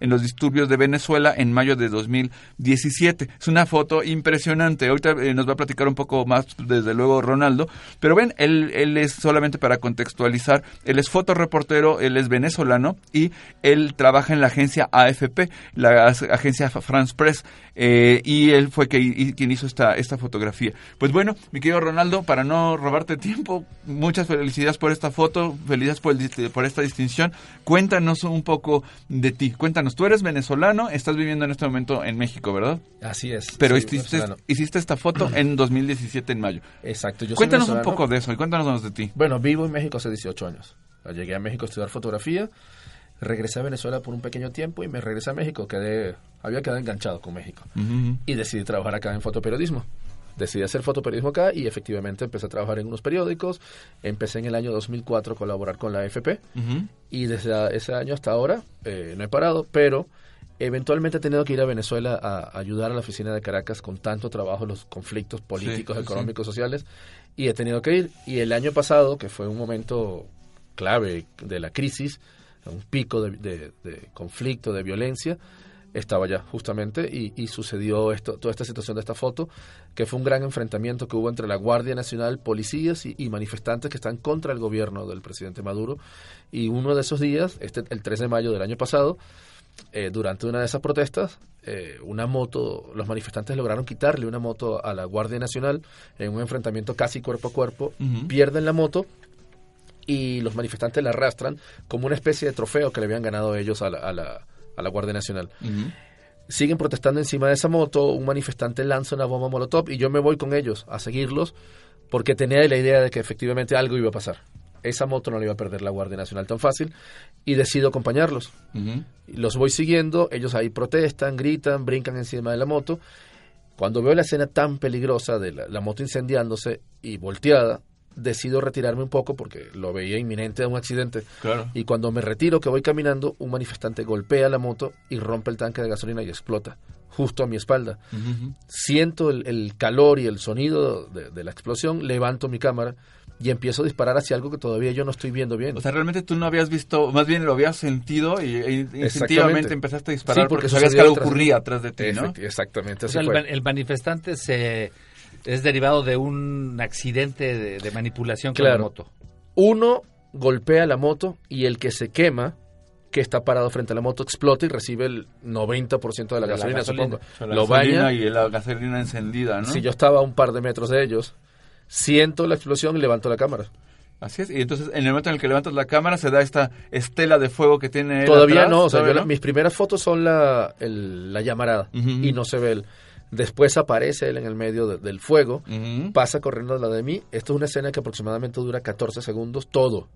en los disturbios de Venezuela en mayo de 2017. Es una foto impresionante. Ahorita eh, nos va a platicar un poco más, desde luego, Ronaldo. Pero ven, él, él es solamente para contextualizar, él es fotoreportero, él es venezolano y él trabaja en la agencia AFP, la agencia France Press, eh, y él fue que, quien hizo esta, esta fotografía. Pues bueno, mi querido Ronaldo, para no robarte tiempo, muchas felicidades por esta foto, felicidades por, el por esta distinción. Cuéntanos un poco de ti. Cuéntanos, tú eres venezolano, estás viviendo en este momento en México, ¿verdad? Así es. Pero hiciste, esta foto [clears throat] en 2017, en mayo. Exacto. Yo soy Cuéntanos un poco de eso y cuéntanos de ti. Bueno, vivo en México hace 18 años. Llegué a México a estudiar fotografía, regresé a Venezuela por un pequeño tiempo y me regresé a México. Quedé, había quedado enganchado con México y decidí trabajar acá en fotoperiodismo. Decidí hacer fotoperiodismo acá y efectivamente empecé a trabajar en unos periódicos. Empecé en el año 2004 a colaborar con la AFP y desde ese año hasta ahora eh, no he parado, pero eventualmente he tenido que ir a Venezuela a, ayudar a la oficina de Caracas con tanto trabajo los conflictos políticos, sí, sí. económicos, sociales y he tenido que ir. Y el año pasado, que fue un momento clave de la crisis, un pico de, de- de conflicto, de violencia, estaba allá justamente y, y sucedió esto, toda esta situación de esta foto, que fue un gran enfrentamiento que hubo entre la Guardia Nacional, policías y, y manifestantes que están contra el gobierno del presidente Maduro. Y uno de esos días, este, el 3 de mayo del año pasado, eh, durante una de esas protestas, eh, una moto, los manifestantes lograron quitarle una moto a la Guardia Nacional en un enfrentamiento casi cuerpo a cuerpo, pierden la moto y los manifestantes la arrastran como una especie de trofeo que le habían ganado ellos a la, a la, a la Guardia Nacional. Siguen protestando encima de esa moto, un manifestante lanza una bomba molotov y yo me voy con ellos a seguirlos porque tenía la idea de que efectivamente algo iba a pasar. Esa moto no le iba a perder la Guardia Nacional tan fácil y decido acompañarlos. Los voy siguiendo, ellos ahí protestan, gritan, brincan encima de la moto. Cuando veo la escena tan peligrosa de la, la moto incendiándose y volteada, decido retirarme un poco porque lo veía inminente a un accidente. Claro. Y cuando me retiro, que voy caminando, un manifestante golpea la moto y rompe el tanque de gasolina y explota, justo a mi espalda. Siento el, el calor y el sonido de, de la explosión, levanto mi cámara y empiezo a disparar hacia algo que todavía yo no estoy viendo bien. O sea, realmente tú no habías visto, más bien lo habías sentido y, e instintivamente empezaste a disparar Sí, porque, porque sabías que algo de ocurría atrás de ti, ¿no? Exactamente, O así sea, fue. man- el manifestante se es derivado de un accidente de, de manipulación con la moto. Uno golpea la moto y el que se quema, que está parado frente a la moto, explota y recibe el 90% de la De la gasolina, gasolina. supongo. O sea, la Lo gasolina baña. y la gasolina encendida, ¿no? Si yo estaba a un par de metros de ellos, siento la explosión y levanto la cámara. Así es, y entonces en el momento en el que levantas la cámara se da esta estela de fuego que tiene él Todavía atrás, no, o sea, ¿todavía yo la- mis primeras fotos son la, el- la llamarada y no se ve él. Después aparece él en el medio de- del fuego, pasa corriendo al lado de mí. Esto es una escena que aproximadamente dura 14 segundos, todo.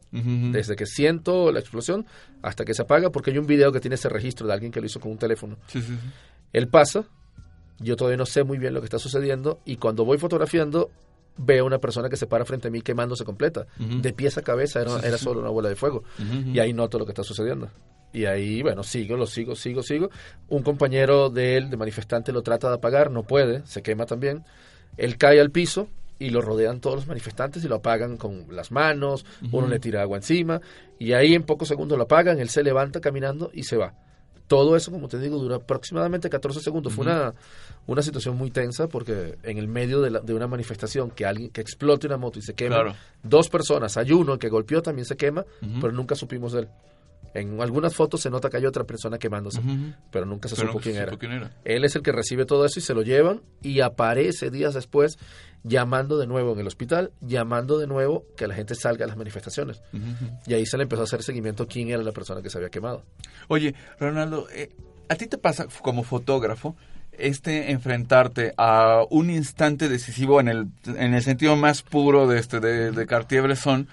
Desde que siento la explosión hasta que se apaga, porque hay un video que tiene ese registro de alguien que lo hizo con un teléfono. Sí, sí, sí. Él pasa, yo todavía no sé muy bien lo que está sucediendo, y cuando voy fotografiando, veo una persona que se para frente a mí quemándose completa. De pies a cabeza era, solo una bola de fuego. Y ahí noto lo que está sucediendo. Y ahí, bueno, sigo, lo sigo, sigo, sigo. Un compañero de él, de manifestante, lo trata de apagar, no puede, se quema también. Él cae al piso y lo rodean todos los manifestantes y lo apagan con las manos, uno le tira agua encima, y ahí en pocos segundos lo apagan, él se levanta caminando y se va. Todo eso, como te digo, dura aproximadamente 14 segundos. Fue una, una situación muy tensa porque en el medio de, la- de una manifestación que alguien que explote una moto y se quema, Claro. dos personas, hay uno que golpeó también se quema, pero nunca supimos de él. En algunas fotos se nota que hay otra persona quemándose, pero nunca se Pero supo nunca quién se era. supo quién era. Él es el que recibe todo eso y se lo llevan y aparece días después llamando de nuevo en el hospital, llamando de nuevo que la gente salga a las manifestaciones. Y ahí se le empezó a hacer seguimiento quién era la persona que se había quemado. Oye, Ronaldo, eh, ¿a ti te pasa como fotógrafo este enfrentarte a un instante decisivo en el, en el sentido más puro de este de, de Cartier-Bresson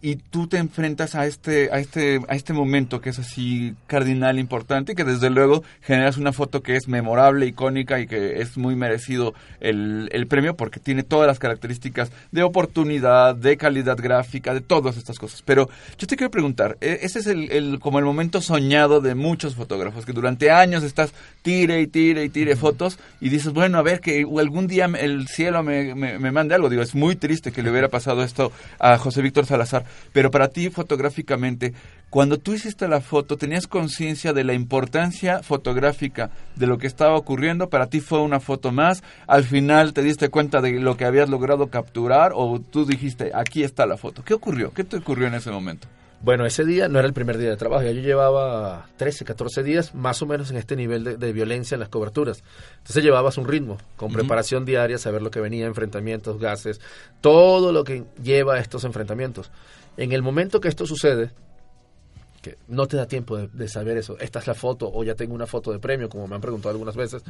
y tú te enfrentas a este a este a este momento que es así cardinal importante y que desde luego generas una foto que es memorable icónica y que es muy merecido el, el premio porque tiene todas las características de oportunidad de calidad gráfica de todas estas cosas. Pero yo te quiero preguntar e- ese es el, el- como el momento soñado de muchos fotógrafos que durante años estás tire y tire y tire fotos y dices bueno a ver que algún día el cielo me, me, me mande algo digo es muy triste que le hubiera pasado esto a José Víctor Salazar pero para ti fotográficamente, cuando tú hiciste la foto, ¿tenías conciencia de la importancia fotográfica de lo que estaba ocurriendo? ¿Para ti fue una foto más? ¿Al final te diste cuenta de lo que habías logrado capturar? ¿O tú dijiste, aquí está la foto? ¿Qué ocurrió? ¿Qué te ocurrió en ese momento? Bueno, ese día no era el primer día de trabajo, ya yo llevaba 13, 14 días más o menos en este nivel de, de violencia en las coberturas. Entonces llevabas un ritmo, con preparación diaria, saber lo que venía, enfrentamientos, gases, todo lo que lleva a estos enfrentamientos. En el momento que esto sucede, que no te da tiempo de, de saber eso, esta es la foto o ya tengo una foto de premio, como me han preguntado algunas veces,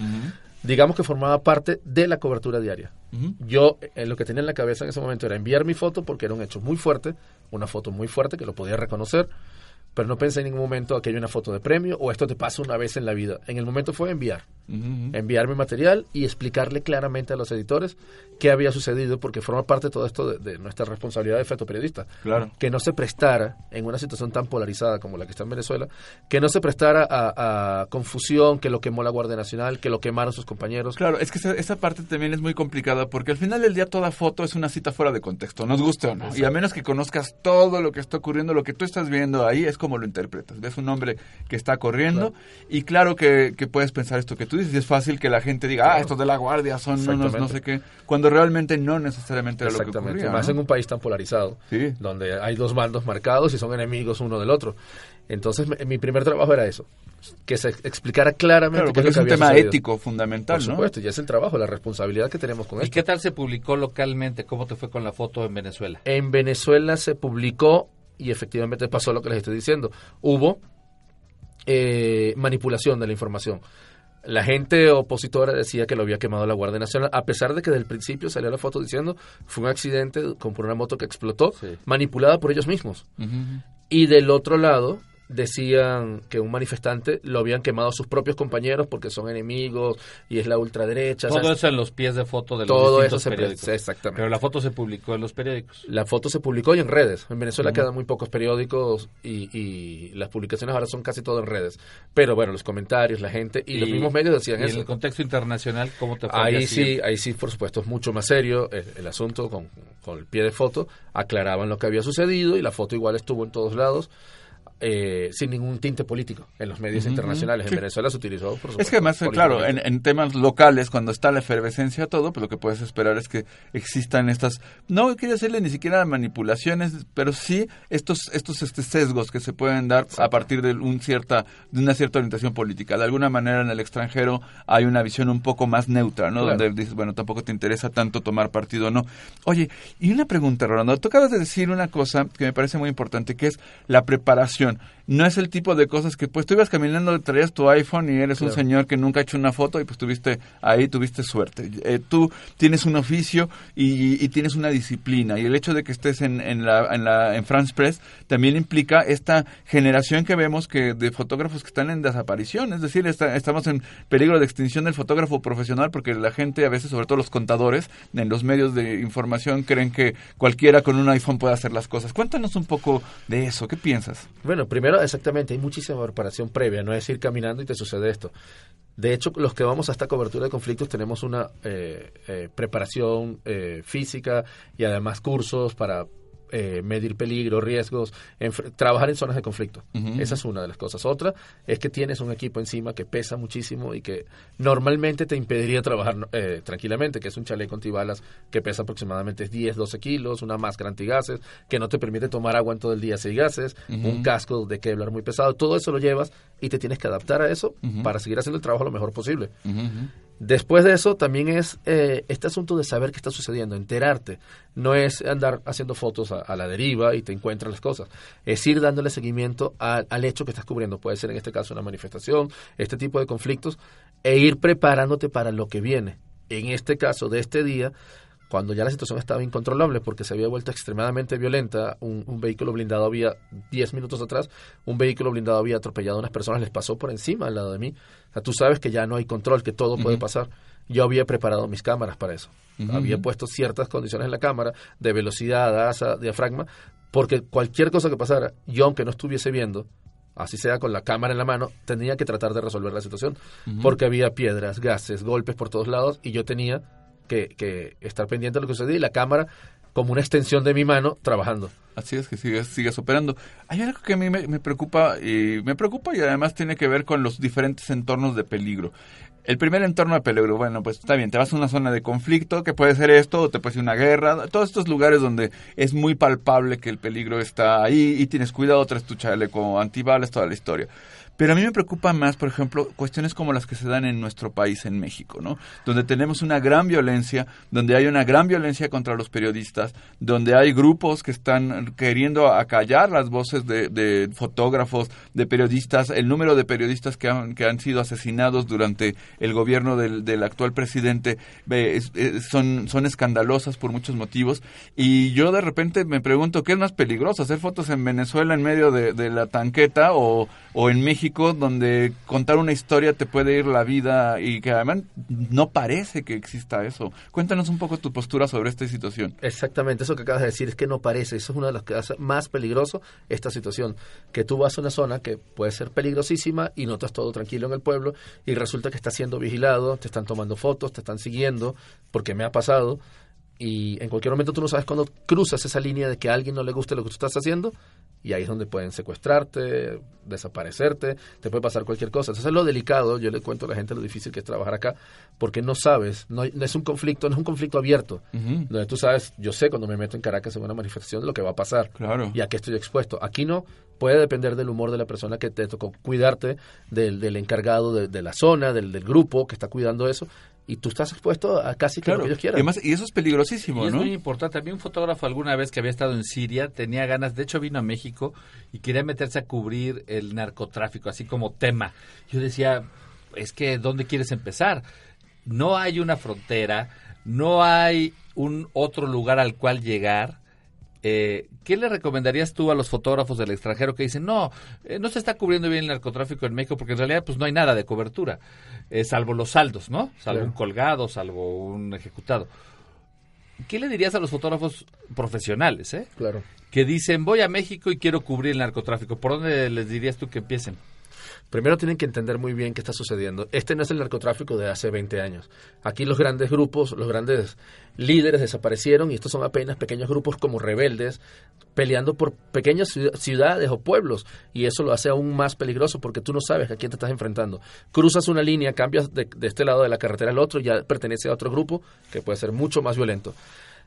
digamos que formaba parte de la cobertura diaria. Yo eh, lo que tenía en la cabeza en ese momento era enviar mi foto porque era un hecho muy fuerte, una foto muy fuerte que lo podía reconocer, pero no pensé en ningún momento que hay una foto de premio o esto te pasa una vez en la vida. En el momento fue enviar, enviar mi material y explicarle claramente a los editores qué había sucedido porque forma parte de todo esto de, de nuestra responsabilidad de fotoperiodista. Claro. Que no se prestara en una situación tan polarizada como la que está en Venezuela, que no se prestara a, a confusión, que lo quemó la Guardia Nacional, que lo quemaron sus compañeros. Claro, es que esa, esa parte también es muy complicada porque al final del día toda foto es una cita fuera de contexto, nos guste o no. Y a menos que conozcas todo lo que está ocurriendo, lo que tú estás viendo ahí es como lo interpretas. Ves un hombre que está corriendo y claro que, que puedes pensar esto que tú dices y es fácil que la gente diga, ah, Claro. estos de la guardia son unos no Exactamente. sé qué, cuando realmente no necesariamente era lo que Exactamente, ocurría. más ¿no? en un país tan polarizado, Sí. donde hay dos bandos marcados y son enemigos uno del otro. Entonces, mi primer trabajo era eso, que se explicara claramente Claro, qué porque es lo un tema sucedido. ético fundamental, Por ¿no? supuesto, y es el trabajo, la responsabilidad que tenemos con ¿Y esto. qué tal se publicó localmente? ¿Cómo te fue con la foto en Venezuela? En Venezuela se publicó y efectivamente pasó lo que les estoy diciendo. Hubo eh, manipulación de la información. La gente opositora decía que lo había quemado la Guardia Nacional, a pesar de que desde el principio salió la foto diciendo fue un accidente con por una moto que explotó, manipulada por ellos mismos. Y del otro lado decían que un manifestante lo habían quemado sus propios compañeros porque son enemigos y es la ultraderecha. Todo o sea, eso en los pies de foto de los Todo distintos eso se periódicos. exactamente. Pero la foto se publicó en los periódicos. La foto se publicó y en redes. En Venezuela quedan muy pocos periódicos y, y las publicaciones ahora son casi todo en redes. Pero bueno, los comentarios, la gente y, los mismos medios decían y eso. en el contexto internacional, ¿cómo te fue? Ahí sí, ahí sí, por supuesto, es mucho más serio el, el asunto con, con el pie de foto. Aclaraban lo que había sucedido y la foto igual estuvo en todos lados. Eh, sin ningún tinte político en los medios internacionales. En. Venezuela se utilizó, por supuesto. Es que además, claro, en, temas locales, cuando está la efervescencia todo, pues lo que puedes esperar es que existan estas, no quiero decirle ni siquiera manipulaciones, pero sí estos, estos este, sesgos que se pueden dar a partir de un cierta, de una cierta orientación política. De alguna manera en el extranjero hay una visión un poco más neutra, ¿no? Claro. Donde dices, bueno, tampoco te interesa tanto tomar partido o no. Oye, y una pregunta, Rolando, tú acabas de decir una cosa que me parece muy importante, que es la preparación. No es el tipo de cosas que, pues, tú ibas caminando, traías tu iPhone y eres un señor que nunca ha hecho una foto y pues tuviste ahí, tuviste suerte. Eh, tú tienes un oficio y, y tienes una disciplina y el hecho de que estés en, en, la, en, la, en France Press también implica esta generación que vemos que de fotógrafos que están en desaparición, es decir, está- estamos en peligro de extinción del fotógrafo profesional porque la gente a veces, sobre todo los contadores en los medios de información creen que cualquiera con un iPhone puede hacer las cosas. Cuéntanos un poco de eso, ¿qué piensas? Bueno, primero, exactamente, hay muchísima preparación previa, no es ir caminando y te sucede esto. De hecho, los que vamos a esta cobertura de conflictos tenemos una eh, eh, preparación eh, física y además cursos para eh, medir peligro, riesgos, trabajar en zonas de conflicto. Esa es una de las cosas. Otra es que tienes un equipo encima que pesa muchísimo y que normalmente te impediría trabajar eh, tranquilamente, que es un chaleco antibalas que pesa aproximadamente 10, 12 kilos, una máscara antigases que no te permite tomar agua en todo el día si hay gases, un casco de Kevlar muy pesado, todo eso lo llevas y te tienes que adaptar a eso para seguir haciendo el trabajo lo mejor posible. Después de eso también es eh, este asunto de saber qué está sucediendo, enterarte. No es andar haciendo fotos a, a la deriva y te encuentras las cosas. Es ir dándole seguimiento al hecho que estás cubriendo. Puede ser en este caso una manifestación, este tipo de conflictos, e ir preparándote para lo que viene. En este caso de este día, cuando ya la situación estaba incontrolable porque se había vuelto extremadamente violenta, un, un vehículo blindado había, 10 minutos atrás, un vehículo blindado había atropellado a unas personas, les pasó por encima al lado de mí. O sea, tú sabes que ya no hay control, que todo puede pasar. Yo había preparado mis cámaras para eso. Había puesto ciertas condiciones en la cámara de velocidad, asa, diafragma, porque cualquier cosa que pasara, yo aunque no estuviese viendo, así sea con la cámara en la mano, tenía que tratar de resolver la situación, porque había piedras, gases, golpes por todos lados y yo tenía que, que estar pendiente de lo que sucedía y la cámara como una extensión de mi mano trabajando. Así es que sigas, sigas operando. Hay algo que a mí me, me preocupa y me preocupa y además tiene que ver con los diferentes entornos de peligro. El primer entorno de peligro, bueno, pues está bien, te vas a una zona de conflicto, que puede ser esto, o te puede ser una guerra, todos estos lugares donde es muy palpable que el peligro está ahí y tienes cuidado, traes tu chaleco antibalas, toda la historia. Pero a mí me preocupa más, por ejemplo, cuestiones como las que se dan en nuestro país, en México, ¿no? Donde tenemos una gran violencia, donde hay una gran violencia contra los periodistas, donde hay grupos que están queriendo acallar las voces de, fotógrafos, de periodistas, el número de periodistas que han, que han sido asesinados durante el gobierno del, del actual presidente es- es- son, son escandalosas por muchos motivos. Y yo de repente me pregunto, ¿qué es más peligroso? ¿Hacer fotos en Venezuela en medio de, de la tanqueta o, o en México donde contar una historia te puede ir la vida y que además no parece que exista eso? Cuéntanos un poco tu postura sobre esta situación. Exactamente, eso que acabas de decir es que no parece, eso es una de las que hace más peligroso esta situación, que tú vas a una zona que puede ser peligrosísima y notas todo tranquilo en el pueblo y resulta que estás siendo vigilado, te están tomando fotos, te están siguiendo, porque me ha pasado y en cualquier momento tú no sabes cuándo cruzas esa línea de que a alguien no le guste lo que tú estás haciendo y ahí es donde pueden secuestrarte, desaparecerte, te puede pasar cualquier cosa. Entonces es lo delicado, yo le cuento a la gente lo difícil que es trabajar acá, porque no sabes, no, es un conflicto, no es un conflicto abierto, donde tú sabes, yo sé cuando me meto en Caracas en una manifestación lo que va a pasar Claro. y a qué estoy expuesto. Aquí no, puede depender del humor de la persona que te tocó cuidarte, del, del encargado de, de la zona, del, del grupo que está cuidando eso, y tú estás expuesto a casi que lo que ellos Y, quieran. además- y eso es peligrosísimo, Y es ¿no? muy importante. A mí un fotógrafo alguna vez que había estado en Siria tenía ganas, de hecho vino a México y quería meterse a cubrir el narcotráfico, así como tema. Yo decía, es que ¿dónde quieres empezar? No hay una frontera, no hay un otro lugar al cual llegar. Eh, ¿Qué le recomendarías tú a los fotógrafos del extranjero que dicen, no, eh, no se está cubriendo bien el narcotráfico en México porque en realidad pues no hay nada de cobertura, eh, salvo los saldos, ¿no? Salvo Claro. un colgado, salvo un ejecutado. ¿Qué le dirías a los fotógrafos profesionales, eh? Claro. Que dicen, voy a México y quiero cubrir el narcotráfico. ¿Por dónde les dirías tú que empiecen? Primero tienen que entender muy bien qué está sucediendo. Este no es el narcotráfico de hace 20 años. Aquí los grandes grupos, los grandes líderes desaparecieron y estos son apenas pequeños grupos como rebeldes peleando por pequeñas ciu- ciudades o pueblos y eso lo hace aún más peligroso porque tú no sabes a quién te estás enfrentando. Cruzas una línea, cambias de, de este lado de la carretera al otro y ya pertenece a otro grupo que puede ser mucho más violento.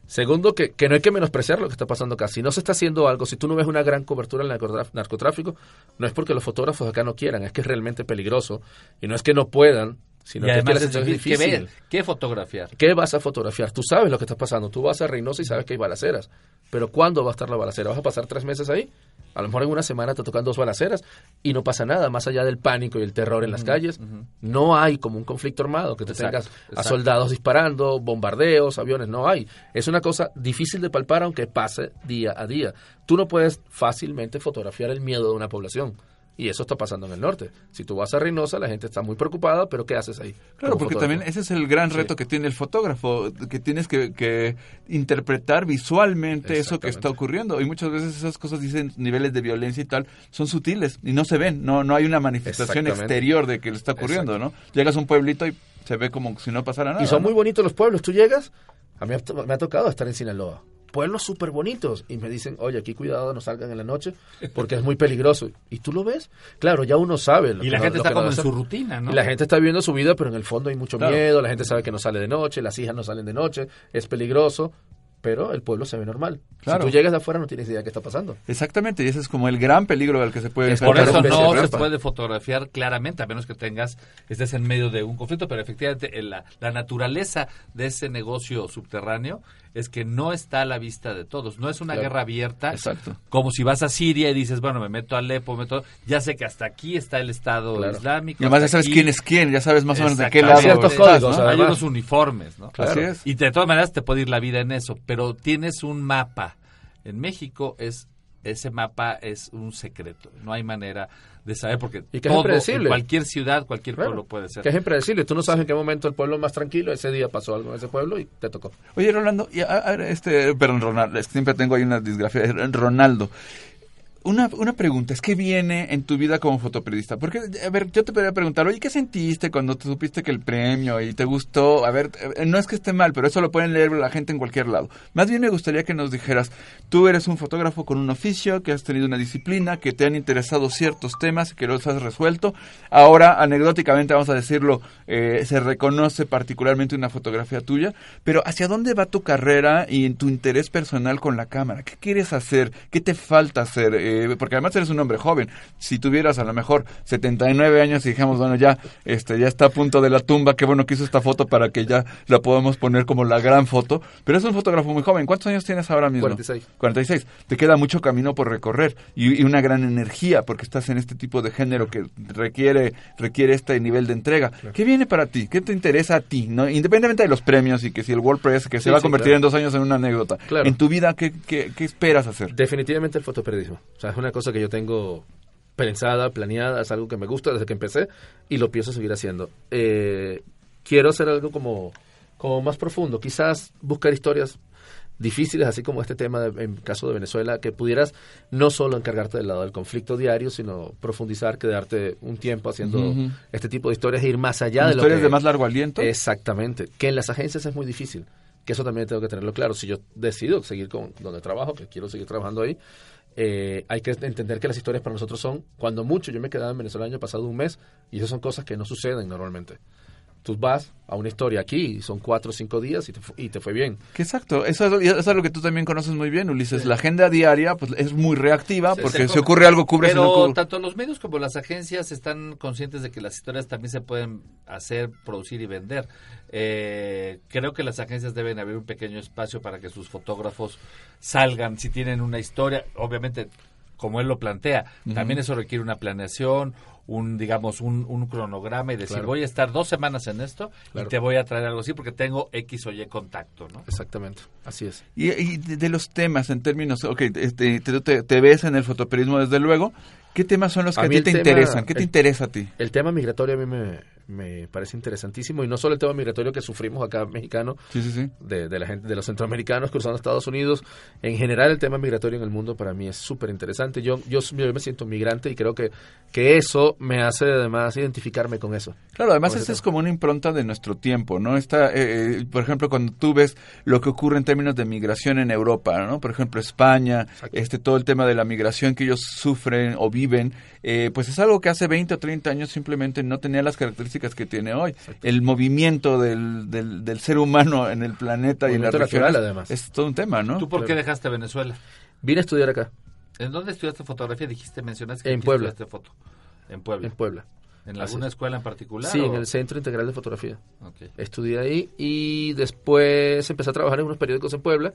Segundo, que, que no hay que menospreciar lo que está pasando acá. Si no se está haciendo algo, si tú no ves una gran cobertura del narcotraf- narcotráfico, no es porque los fotógrafos acá no quieran, es que es realmente peligroso. Y no es que no puedan, sino y que, además es difícil. ¿Qué difícil. ver? ¿Qué fotografiar? ¿Qué vas a fotografiar? Tú sabes lo que está pasando. Tú vas a Reynosa y sabes que hay balaceras. Pero ¿cuándo va a estar la balacera? ¿Vas a pasar tres meses ahí? A lo mejor en una semana te tocan dos balaceras y no pasa nada, más allá del pánico y el terror en las calles. No hay como un conflicto armado, que te Exacto, tengas a exacto. soldados disparando, bombardeos, aviones, no hay. Es una cosa difícil de palpar aunque pase día a día. Tú no puedes fácilmente fotografiar el miedo de una población. Y eso está pasando en el norte. Si tú vas a Reynosa, la gente está muy preocupada, pero ¿qué haces ahí? Claro, porque fotógrafo? también ese es el gran reto que tiene el fotógrafo, que tienes que, que interpretar visualmente eso que está ocurriendo. Y muchas veces esas cosas dicen niveles de violencia y tal, son sutiles y no se ven, no, no hay una manifestación exterior de que le está ocurriendo, ¿no? Llegas a un pueblito y se ve como si no pasara nada. Y son ¿no? muy bonitos los pueblos. Tú llegas, a mí me ha tocado estar en Sinaloa. Pueblos súper bonitos. Y me dicen, oye, aquí cuidado, no salgan en la noche porque es muy peligroso. ¿Y tú lo ves? Claro, ya uno sabe. lo Y la que- gente está como no en su rutina, ¿no? Y la gente está viviendo su vida, pero en el fondo hay mucho Claro. miedo, la gente sabe que no sale de noche, las hijas no salen de noche, es peligroso, pero el pueblo se ve normal. Claro. Si tú llegas de afuera no tienes idea de qué está pasando. Exactamente, y ese es como el gran peligro al que se puede Es Por eso no se puede fotografiar claramente, a menos que tengas, estés en medio de un conflicto, pero efectivamente en la, la naturaleza de ese negocio subterráneo es que no está a la vista de todos, no es una Claro. guerra abierta, Exacto. como si vas a Siria y dices, bueno, me meto a Alepo, me meto, ya sé que hasta aquí está el Estado Claro. Islámico. Y además ya sabes aquí- quién es quién, ya sabes más o menos de qué lado. Ciertos códigos, ¿no? Hay unos uniformes, ¿no? Así es. Y de todas maneras te puede ir la vida en eso, pero tienes un mapa. En México es ese mapa es un secreto, no hay manera de saber porque Y que es todo, en cualquier ciudad, cualquier Claro. pueblo puede ser. Que es impredecible, tú no sabes en qué momento el pueblo es más tranquilo, ese día pasó algo en ese pueblo y te tocó. Oye, Rolando, y a- a- este, perdón, Ronaldo, es que siempre tengo ahí una disgrafía. Ronaldo, una, una pregunta, es que viene en tu vida como fotoperiodista? Porque, a ver, yo te podría preguntar, oye, ¿qué sentiste cuando te supiste que el premio y te gustó? A ver, eh, no es que esté mal, pero eso lo pueden leer la gente en cualquier lado. Más bien me gustaría que nos dijeras, tú eres un fotógrafo con un oficio, que has tenido una disciplina, que te han interesado ciertos temas y que los has resuelto. Ahora, anecdóticamente, vamos a decirlo, eh, se reconoce particularmente una fotografía tuya, pero ¿hacia dónde va tu carrera y en tu interés personal con la cámara? ¿Qué quieres hacer? ¿Qué te falta hacer? Eh, porque además eres un hombre joven. Si tuvieras a lo mejor 79 años y dijéramos, bueno, ya, este, ya está a punto de la tumba, qué bueno que hizo esta foto para que ya la podamos poner como la gran foto. Pero es un fotógrafo muy joven. ¿Cuántos años tienes ahora mismo? 46. 46. Te queda mucho camino por recorrer y, y una gran energía porque estás en este tipo de género que requiere requiere este nivel de entrega. ¿Qué viene para ti? ¿Qué te interesa a ti? ¿no? Independientemente de los premios y que si el WordPress, que se Sí, va a convertir claro. en dos años en una anécdota. Claro. En tu vida, ¿qué, qué, qué esperas hacer? Definitivamente el fotoperiodismo. O sea, es una cosa que yo tengo pensada, planeada, es algo que me gusta desde que empecé y lo pienso seguir haciendo. Eh, quiero hacer algo como, como más profundo, quizás buscar historias difíciles, así como este tema de- en caso de Venezuela, que pudieras no solo encargarte del lado del conflicto diario, sino profundizar, quedarte un tiempo haciendo este tipo de historias e ir más allá de lo ¿Historias que... de más largo aliento? Exactamente. Que en las agencias es muy difícil. Que eso también tengo que tenerlo claro. Si yo decido seguir con donde trabajo, que quiero seguir trabajando ahí, eh, hay que entender que las historias para nosotros son, cuando mucho, yo me quedaba en Venezuela el año pasado un mes, y esas son cosas que no suceden normalmente. Tú vas a una historia aquí, son cuatro o cinco días y te, y te fue bien. Que exacto, eso es, eso es algo que tú también conoces muy bien, Ulises. La agenda diaria pues es muy reactiva Se- porque se si co- ocurre algo cubres y Pero no cubre. tanto los medios como las agencias están conscientes de que las historias también se pueden hacer, producir y vender. Eh, creo que las agencias deben abrir un pequeño espacio para que sus fotógrafos salgan si tienen una historia, obviamente como él lo plantea. También eso requiere una planeación, un digamos un, un cronograma y decir Claro. voy a estar dos semanas en esto Claro. y te voy a traer algo así porque tengo X o Y contacto, ¿no? Exactamente. Así es. Y, y de, los temas en términos, ok, este, te, te- te ves en el fotoperiodismo desde luego. ¿Qué temas son los que a, mí ti te tema- interesan? ¿Qué te el- interesa a ti? El tema migratorio a mí me, me parece interesantísimo y no solo el tema migratorio que sufrimos acá mexicano, Sí, sí, sí. de, de la gente, de los centroamericanos cruzando a Estados Unidos. En general, el tema migratorio en el mundo para mí es súper interesante. Yo, yo, yo me siento migrante y creo que, que eso me hace además identificarme con eso. Claro, además esa es como una impronta de nuestro tiempo, ¿no? Está, eh, eh, por ejemplo, cuando tú ves lo que ocurre en términos de migración en Europa, ¿no? Por ejemplo, España, este todo el tema de la migración que ellos sufren o viven, eh, pues es algo que hace 20 o 30 años simplemente no tenía las características que tiene hoy. El movimiento del, del, del ser humano en el planeta y en natural, regiones además. es todo un tema, ¿no? ¿Tú por qué dejaste Venezuela? Vine a estudiar acá, ¿En dónde estudiaste fotografía? Dijiste, mencionaste que En Puebla. estudiaste foto. En Puebla. en Puebla. ¿En Así alguna es. escuela en particular? Sí, o- en el Centro Integral de Fotografía. Estudié ahí y después empecé a trabajar en unos periódicos en Puebla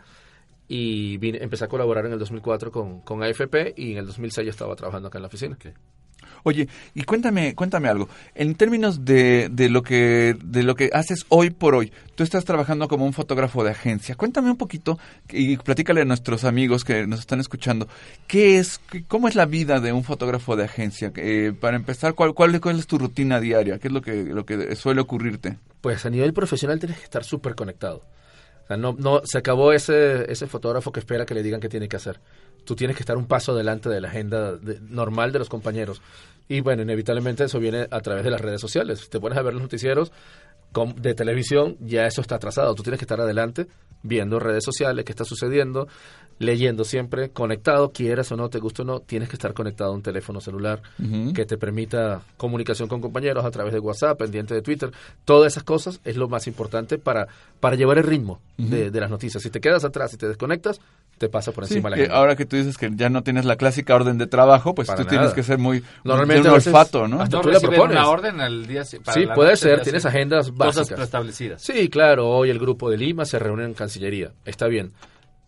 y vine, empecé a colaborar en el 2004 con, con AFP y en el 2006 ya estaba trabajando acá en la oficina. Oye, y cuéntame, cuéntame algo. En términos de, de lo que de lo que haces hoy por hoy, tú estás trabajando como un fotógrafo de agencia. Cuéntame un poquito y platícale a nuestros amigos que nos están escuchando, ¿qué es, cómo es la vida de un fotógrafo de agencia? Eh, para empezar, ¿cuál, cuál, cuál es tu rutina diaria? ¿Qué es lo que lo que suele ocurrirte? Pues a nivel profesional tienes que estar súper conectado. Sea, no, no, se acabó ese, ese fotógrafo que espera que le digan qué tiene que hacer. Tú tienes que estar un paso adelante de la agenda de- normal de los compañeros. Y bueno, inevitablemente eso viene a través de las redes sociales. Te pones a ver los noticieros, de televisión, ya eso está atrasado. Tú tienes que estar adelante, viendo redes sociales, qué está sucediendo, leyendo siempre, conectado, quieras o no, te guste o no, tienes que estar conectado a un teléfono celular que te permita comunicación con compañeros a través de WhatsApp, pendiente de Twitter. Todas esas cosas es lo más importante para, para llevar el ritmo de, de las noticias. Si te quedas atrás y te desconectas, te pasa por Sí, encima la que gente. ahora que tú dices que ya no tienes la clásica orden de trabajo, pues Para tú tienes que ser muy Normalmente un olfato, ¿no? hasta ¿No tú propones. una orden al día para Sí, la puede ser, tienes agendas Cosas básicas. preestablecidas. Sí, claro, hoy el grupo de Lima se reúne en Cancillería, está bien,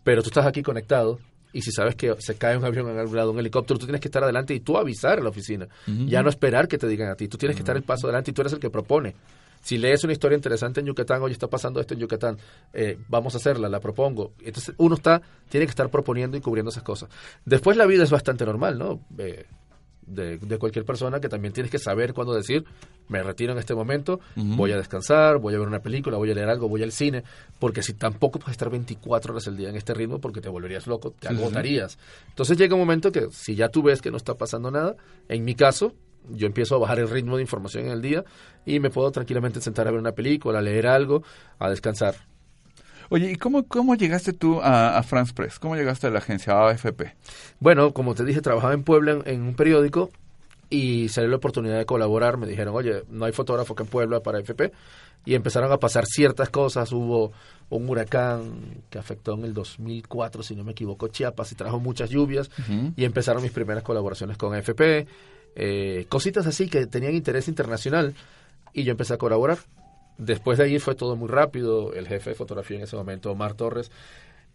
pero tú estás aquí conectado y si sabes que se cae un avión en algún lado, un helicóptero, tú tienes que estar adelante y tú avisar a la oficina, ya no esperar que te digan a ti, tú tienes que estar el paso adelante y tú eres el que propone. Si lees una historia interesante en Yucatán, hoy está pasando esto en Yucatán, eh, vamos a hacerla, la propongo. Entonces uno está, tiene que estar proponiendo y cubriendo esas cosas. Después la vida es bastante normal, ¿no? Eh, de, de cualquier persona que también tienes que saber cuándo decir, me retiro en este momento, voy a descansar, voy a ver una película, voy a leer algo, voy al cine, porque si tampoco puedes estar 24 horas al día en este ritmo porque te volverías loco, te Sí, sí, sí. agotarías. Entonces llega un momento que si ya tú ves que no está pasando nada, en mi caso, yo empiezo a bajar el ritmo de información en el día y me puedo tranquilamente sentar a ver una película, a leer algo, a descansar. Oye, ¿y cómo, cómo llegaste tú a, a France Press? ¿Cómo llegaste a la agencia AFP? Bueno, como te dije, trabajaba en Puebla en, en un periódico y salió la oportunidad de colaborar. Me dijeron, oye, no hay fotógrafo que en Puebla para FP. Y empezaron a pasar ciertas cosas. Hubo un huracán que afectó en el 2004, si no me equivoco, Chiapas y trajo muchas lluvias. Y empezaron mis primeras colaboraciones con FP. Eh, cositas así que tenían interés internacional. Y yo empecé a colaborar. Después de ahí fue todo muy rápido. El jefe de fotografía en ese momento, Omar Torres,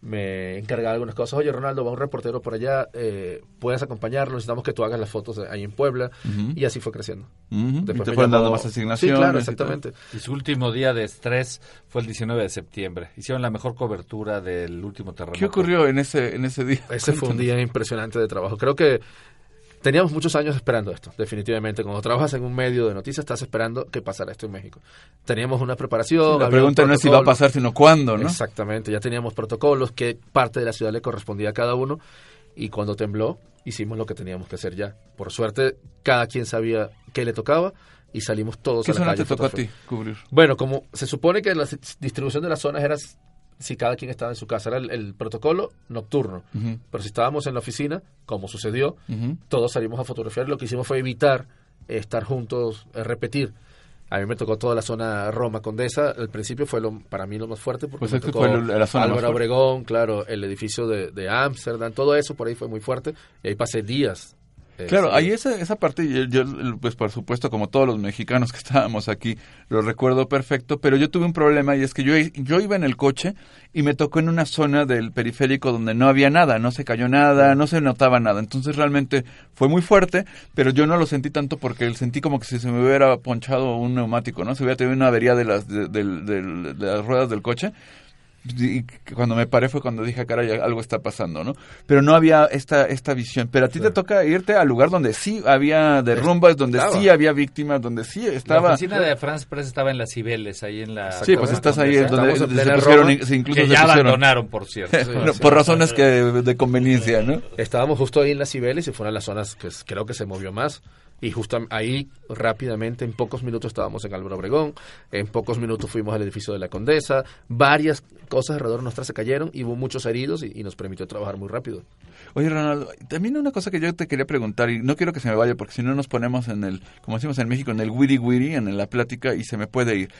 me encargaba de algunas cosas. Oye, Ronaldo, va un reportero por allá, eh, puedes acompañarlo, necesitamos que tú hagas las fotos de- ahí en Puebla. Y así fue creciendo. Y te fueron dando más Sí, asignaciones claro, y exactamente. Y su último día de estrés fue el 19 de septiembre. Hicieron la mejor cobertura del último terremoto. ¿Qué ocurrió en ese, en ese día? Ese fue un día impresionante de trabajo. Creo que teníamos muchos años esperando esto, definitivamente. Cuando trabajas en un medio de noticias, estás esperando que pasara esto en México. Teníamos una preparación. Sí, la pregunta un no es si va a pasar, sino cuándo, ¿no? Exactamente, ya teníamos protocolos, qué parte de la ciudad le correspondía a cada uno. Y cuando tembló, hicimos lo que teníamos que hacer ya. Por suerte, cada quien sabía qué le tocaba y salimos todos ¿Qué a la zona calle te tocó a ti cubrir? Bueno, como se supone que la distribución de las zonas era si cada quien estaba en su casa, era el, el protocolo nocturno. Pero si estábamos en la oficina, como sucedió, todos salimos a fotografiar. Lo que hicimos fue evitar eh, estar juntos, eh, repetir. A mí me tocó toda la zona Roma Condesa. Al principio fue lo, para mí lo más fuerte porque Pues me es que tocó fue la zona Álvaro. Obregón, claro, el edificio de de Ámsterdam, todo eso por ahí fue muy fuerte. Y ahí pasé días. Eh, Claro, ahí esa, esa parte, yo, yo, pues por supuesto, como todos los mexicanos que [laughs] estábamos aquí, lo recuerdo perfecto, pero yo tuve un problema y es que yo, yo iba en el coche y me tocó en una zona del periférico donde no había nada, no se cayó nada, no se notaba nada. Entonces realmente fue muy fuerte, pero yo no lo sentí tanto porque sentí como que si se me hubiera ponchado un neumático, ¿no? Se hubiera tenido una avería de las, de las ruedas del coche. Y cuando me paré fue cuando dije, caray, algo está pasando, ¿no? Pero no había esta, esta visión. Pero a ti te toca irte al lugar donde sí había derrumbes, donde Estaba. sí había víctimas, donde sí estaba... La oficina de France Press estaba en las Cibeles, ahí en la... Sí, pues estás ahí Condesa. donde, se pusieron, incluso que se ya pusieron. abandonaron, por cierto. [laughs] No, por razones que de conveniencia, ¿no? Estábamos justo ahí en las Cibeles y fue una de las zonas que s- creo que se movió más. Y justo ahí, rápidamente, en pocos minutos estábamos en Álvaro Obregón, en pocos minutos fuimos al edificio de la Condesa, varias cosas alrededor nuestra se cayeron y hubo muchos heridos y, nos permitió trabajar muy rápido. Oye, Ronaldo, también una cosa que yo te quería preguntar, y no quiero que se me vaya, porque si no nos ponemos en el, como decimos en México, en el wiri wiri, en la plática, y se me puede ir.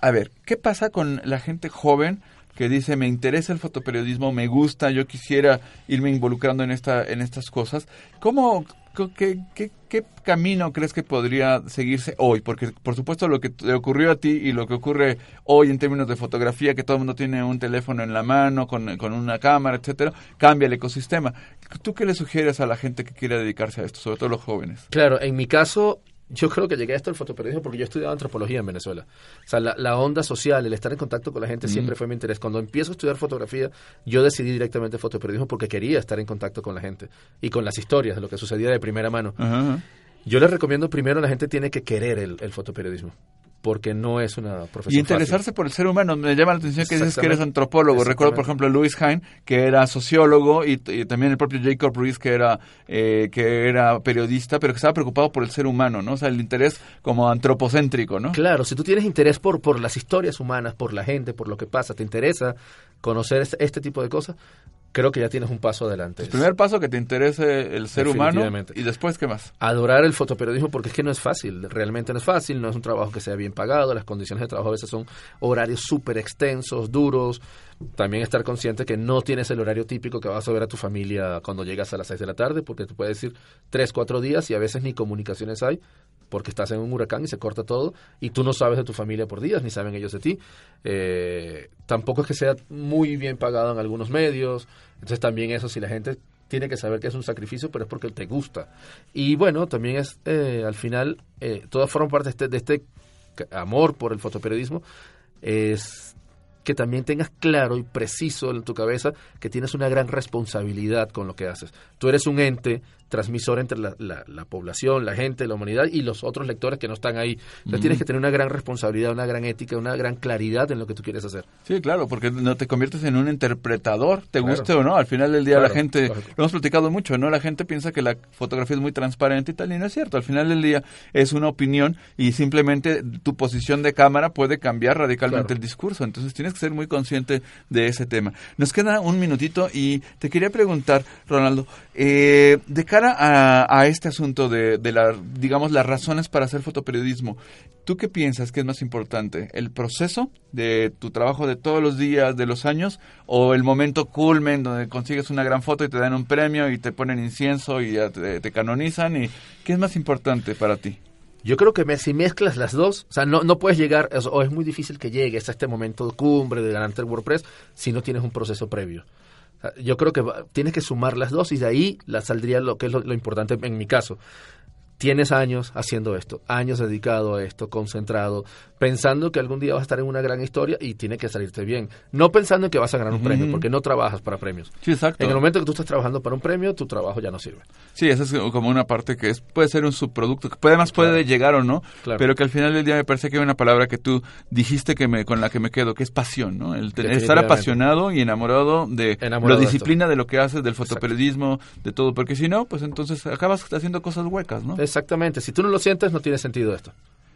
A ver, ¿qué pasa con la gente joven que dice, me interesa el fotoperiodismo, me gusta, yo quisiera irme involucrando en, esta, en estas cosas? ¿Cómo, qué, camino crees que podría seguirse hoy? Porque, por supuesto, lo que te ocurrió a ti y lo que ocurre hoy en términos de fotografía, que todo el mundo tiene un teléfono en la mano, con, con una cámara, etcétera, cambia el ecosistema. ¿Tú qué le sugieres a la gente que quiere dedicarse a esto, sobre todo los jóvenes? Claro, en mi caso, yo creo que llegué a esto del fotoperiodismo porque yo he estudiado antropología en Venezuela. O sea, la, la onda social, el estar en contacto con la gente siempre fue mi interés. Cuando empiezo a estudiar fotografía, yo decidí directamente fotoperiodismo porque quería estar en contacto con la gente y con las historias de lo que sucedía de primera mano. Ajá, ajá. Yo les recomiendo primero, la gente tiene que querer el, el fotoperiodismo. Porque no es una profesión Y interesarse por el ser humano. Me llama la atención que dices que eres antropólogo. Recuerdo, por ejemplo, Louis Hine, que era sociólogo, y, también el propio Jacob Ruiz, que era, eh, que era periodista, pero que estaba preocupado por el ser humano, ¿no? O sea, el interés como antropocéntrico, ¿no? Claro, si tú tienes interés por, por las historias humanas, por la gente, por lo que pasa, te interesa conocer este, este tipo de cosas, creo que ya tienes un paso adelante. El primer paso que te interese el ser humano y después qué más. Adorar el fotoperiodismo porque es que no es fácil, realmente no es fácil, no es un trabajo que sea bien pagado, las condiciones de trabajo a veces son horarios súper extensos, duros. También estar consciente que no tienes el horario típico que vas a ver a tu familia cuando llegas a las 6 de la tarde, porque te puedes ir 3, 4 días y a veces ni comunicaciones hay porque estás en un huracán y se corta todo y tú no sabes de tu familia por días, ni saben ellos de ti. Eh, tampoco es que sea muy bien pagado en algunos medios, entonces también eso, si la gente tiene que saber que es un sacrificio, pero es porque te gusta. Y bueno, también es, eh, al final, eh, todas forman parte de este, de este amor por el fotoperiodismo, es que también tengas claro y preciso en tu cabeza que tienes una gran responsabilidad con lo que haces. Tú eres un ente transmisor entre la, la, población, la gente, la humanidad y los otros lectores que no están ahí. Entonces tienes que tener una gran responsabilidad, una gran ética, una gran claridad en lo que tú quieres hacer. Sí, claro, porque no te conviertes en un interpretador, te guste o no. Al final del día la gente, lo hemos platicado mucho, ¿no? La gente piensa que la fotografía es muy transparente y tal, y no es cierto. Al final del día es una opinión y simplemente tu posición de cámara puede cambiar radicalmente el discurso. Entonces tienes que ser muy consciente de ese tema. Nos queda un minutito y te quería preguntar, Ronaldo, eh, de cara a, este asunto de, la, digamos, las razones para hacer fotoperiodismo, ¿tú qué piensas que es más importante? ¿El proceso de tu trabajo de todos los días, de los años, o el momento culmen donde consigues una gran foto y te dan un premio y te ponen incienso y te, canonizan? y ¿Qué es más importante para ti? Yo creo que si mezclas las dos, o sea, no, no puedes llegar, o es muy difícil que llegues a este momento de cumbre de ganarte el WordPress si no tienes un proceso previo. Yo creo que tienes que sumar las dos y de ahí la saldría lo que es lo importante en mi caso tienes años haciendo esto, años dedicado a esto, concentrado, pensando que algún día vas a estar en una gran historia y tiene que salirte bien. No pensando en que vas a ganar un premio, porque no trabajas para premios. Sí, exacto. En el momento que tú estás trabajando para un premio, tu trabajo ya no sirve. Sí, esa es como una parte que es, puede ser un subproducto, que puede, además puede llegar o no, pero que al final del día me parece que hay una palabra que tú dijiste que me, con la que me quedo, que es pasión, ¿no? El, estar apasionado y enamorado de la disciplina de, lo que haces, del fotoperiodismo, de todo, porque si no, pues entonces acabas haciendo cosas huecas, ¿no? Exactamente. Si tú no lo sientes, no tiene sentido esto.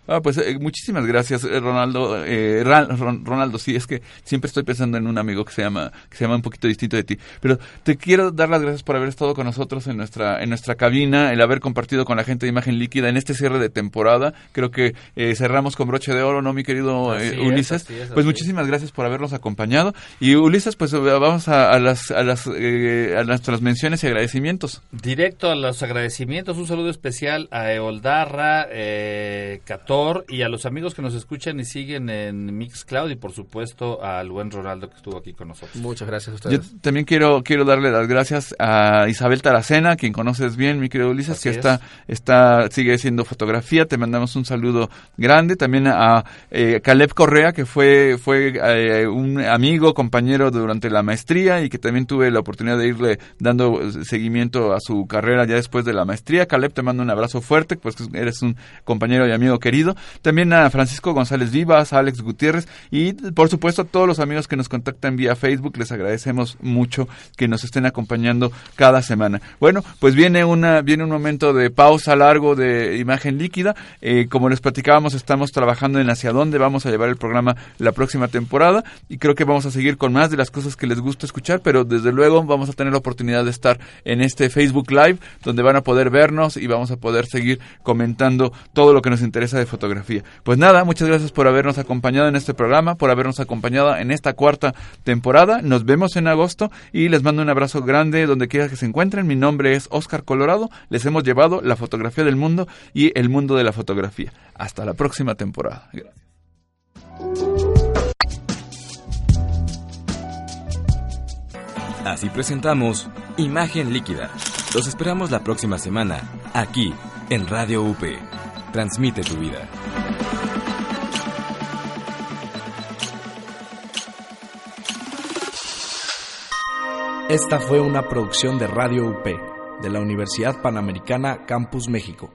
Ah, pues eh, muchísimas gracias, eh, Ronaldo. Eh, Ronaldo, sí, es que siempre estoy pensando en un amigo que se llama que se llama un poquito distinto de ti. Pero te quiero dar las gracias por haber estado con nosotros en nuestra en nuestra cabina, el haber compartido con la gente de Imagen Líquida en este cierre de temporada. Creo que cerramos con broche de oro, ¿no, mi querido Ulises? pues muchísimas gracias por habernos acompañado. Y Ulises, pues vamos a, las a las a nuestras menciones y agradecimientos. Directo a los agradecimientos, un saludo especial a Eoldarra, eh, y a los amigos que nos escuchan y siguen en Mixcloud y por supuesto al buen Ronaldo que estuvo aquí con nosotros. Muchas gracias a ustedes. Yo también quiero quiero darle las gracias a Isabel Taracena, quien conoces bien, mi querido Ulises, que está está sigue haciendo fotografía. Te mandamos un saludo grande. También a eh, Caleb Correa, que fue fue eh, un amigo, compañero durante la maestría y que también tuve la oportunidad de irle dando seguimiento a su carrera ya después de la maestría. Caleb, te mando un abrazo fuerte, pues eres un compañero y amigo querido también a Francisco González Vivas, a Alex Gutiérrez y por supuesto a todos los amigos que nos contactan vía Facebook. Les agradecemos mucho que nos estén acompañando cada semana. Bueno, pues viene una viene un momento de pausa largo de imagen líquida. Eh, como les platicábamos, estamos trabajando en hacia dónde vamos a llevar el programa la próxima temporada y creo que vamos a seguir con más de las cosas que les gusta escuchar, pero desde luego vamos a tener la oportunidad de estar en este Facebook Live donde van a poder vernos y vamos a poder seguir comentando todo lo que nos interesa de fotografía. Pues nada, muchas gracias por habernos acompañado en este programa, por habernos acompañado en esta cuarta temporada. Nos vemos en agosto y les mando un abrazo grande donde quiera que se encuentren. Mi nombre es Oscar Colorado. Les hemos llevado la fotografía del mundo y el mundo de la fotografía. Hasta la próxima temporada. Así presentamos Imagen Líquida. Los esperamos la próxima semana, aquí, en Radio UP. Transmite tu vida. Esta fue una producción de Radio UP de la Universidad Panamericana Campus México.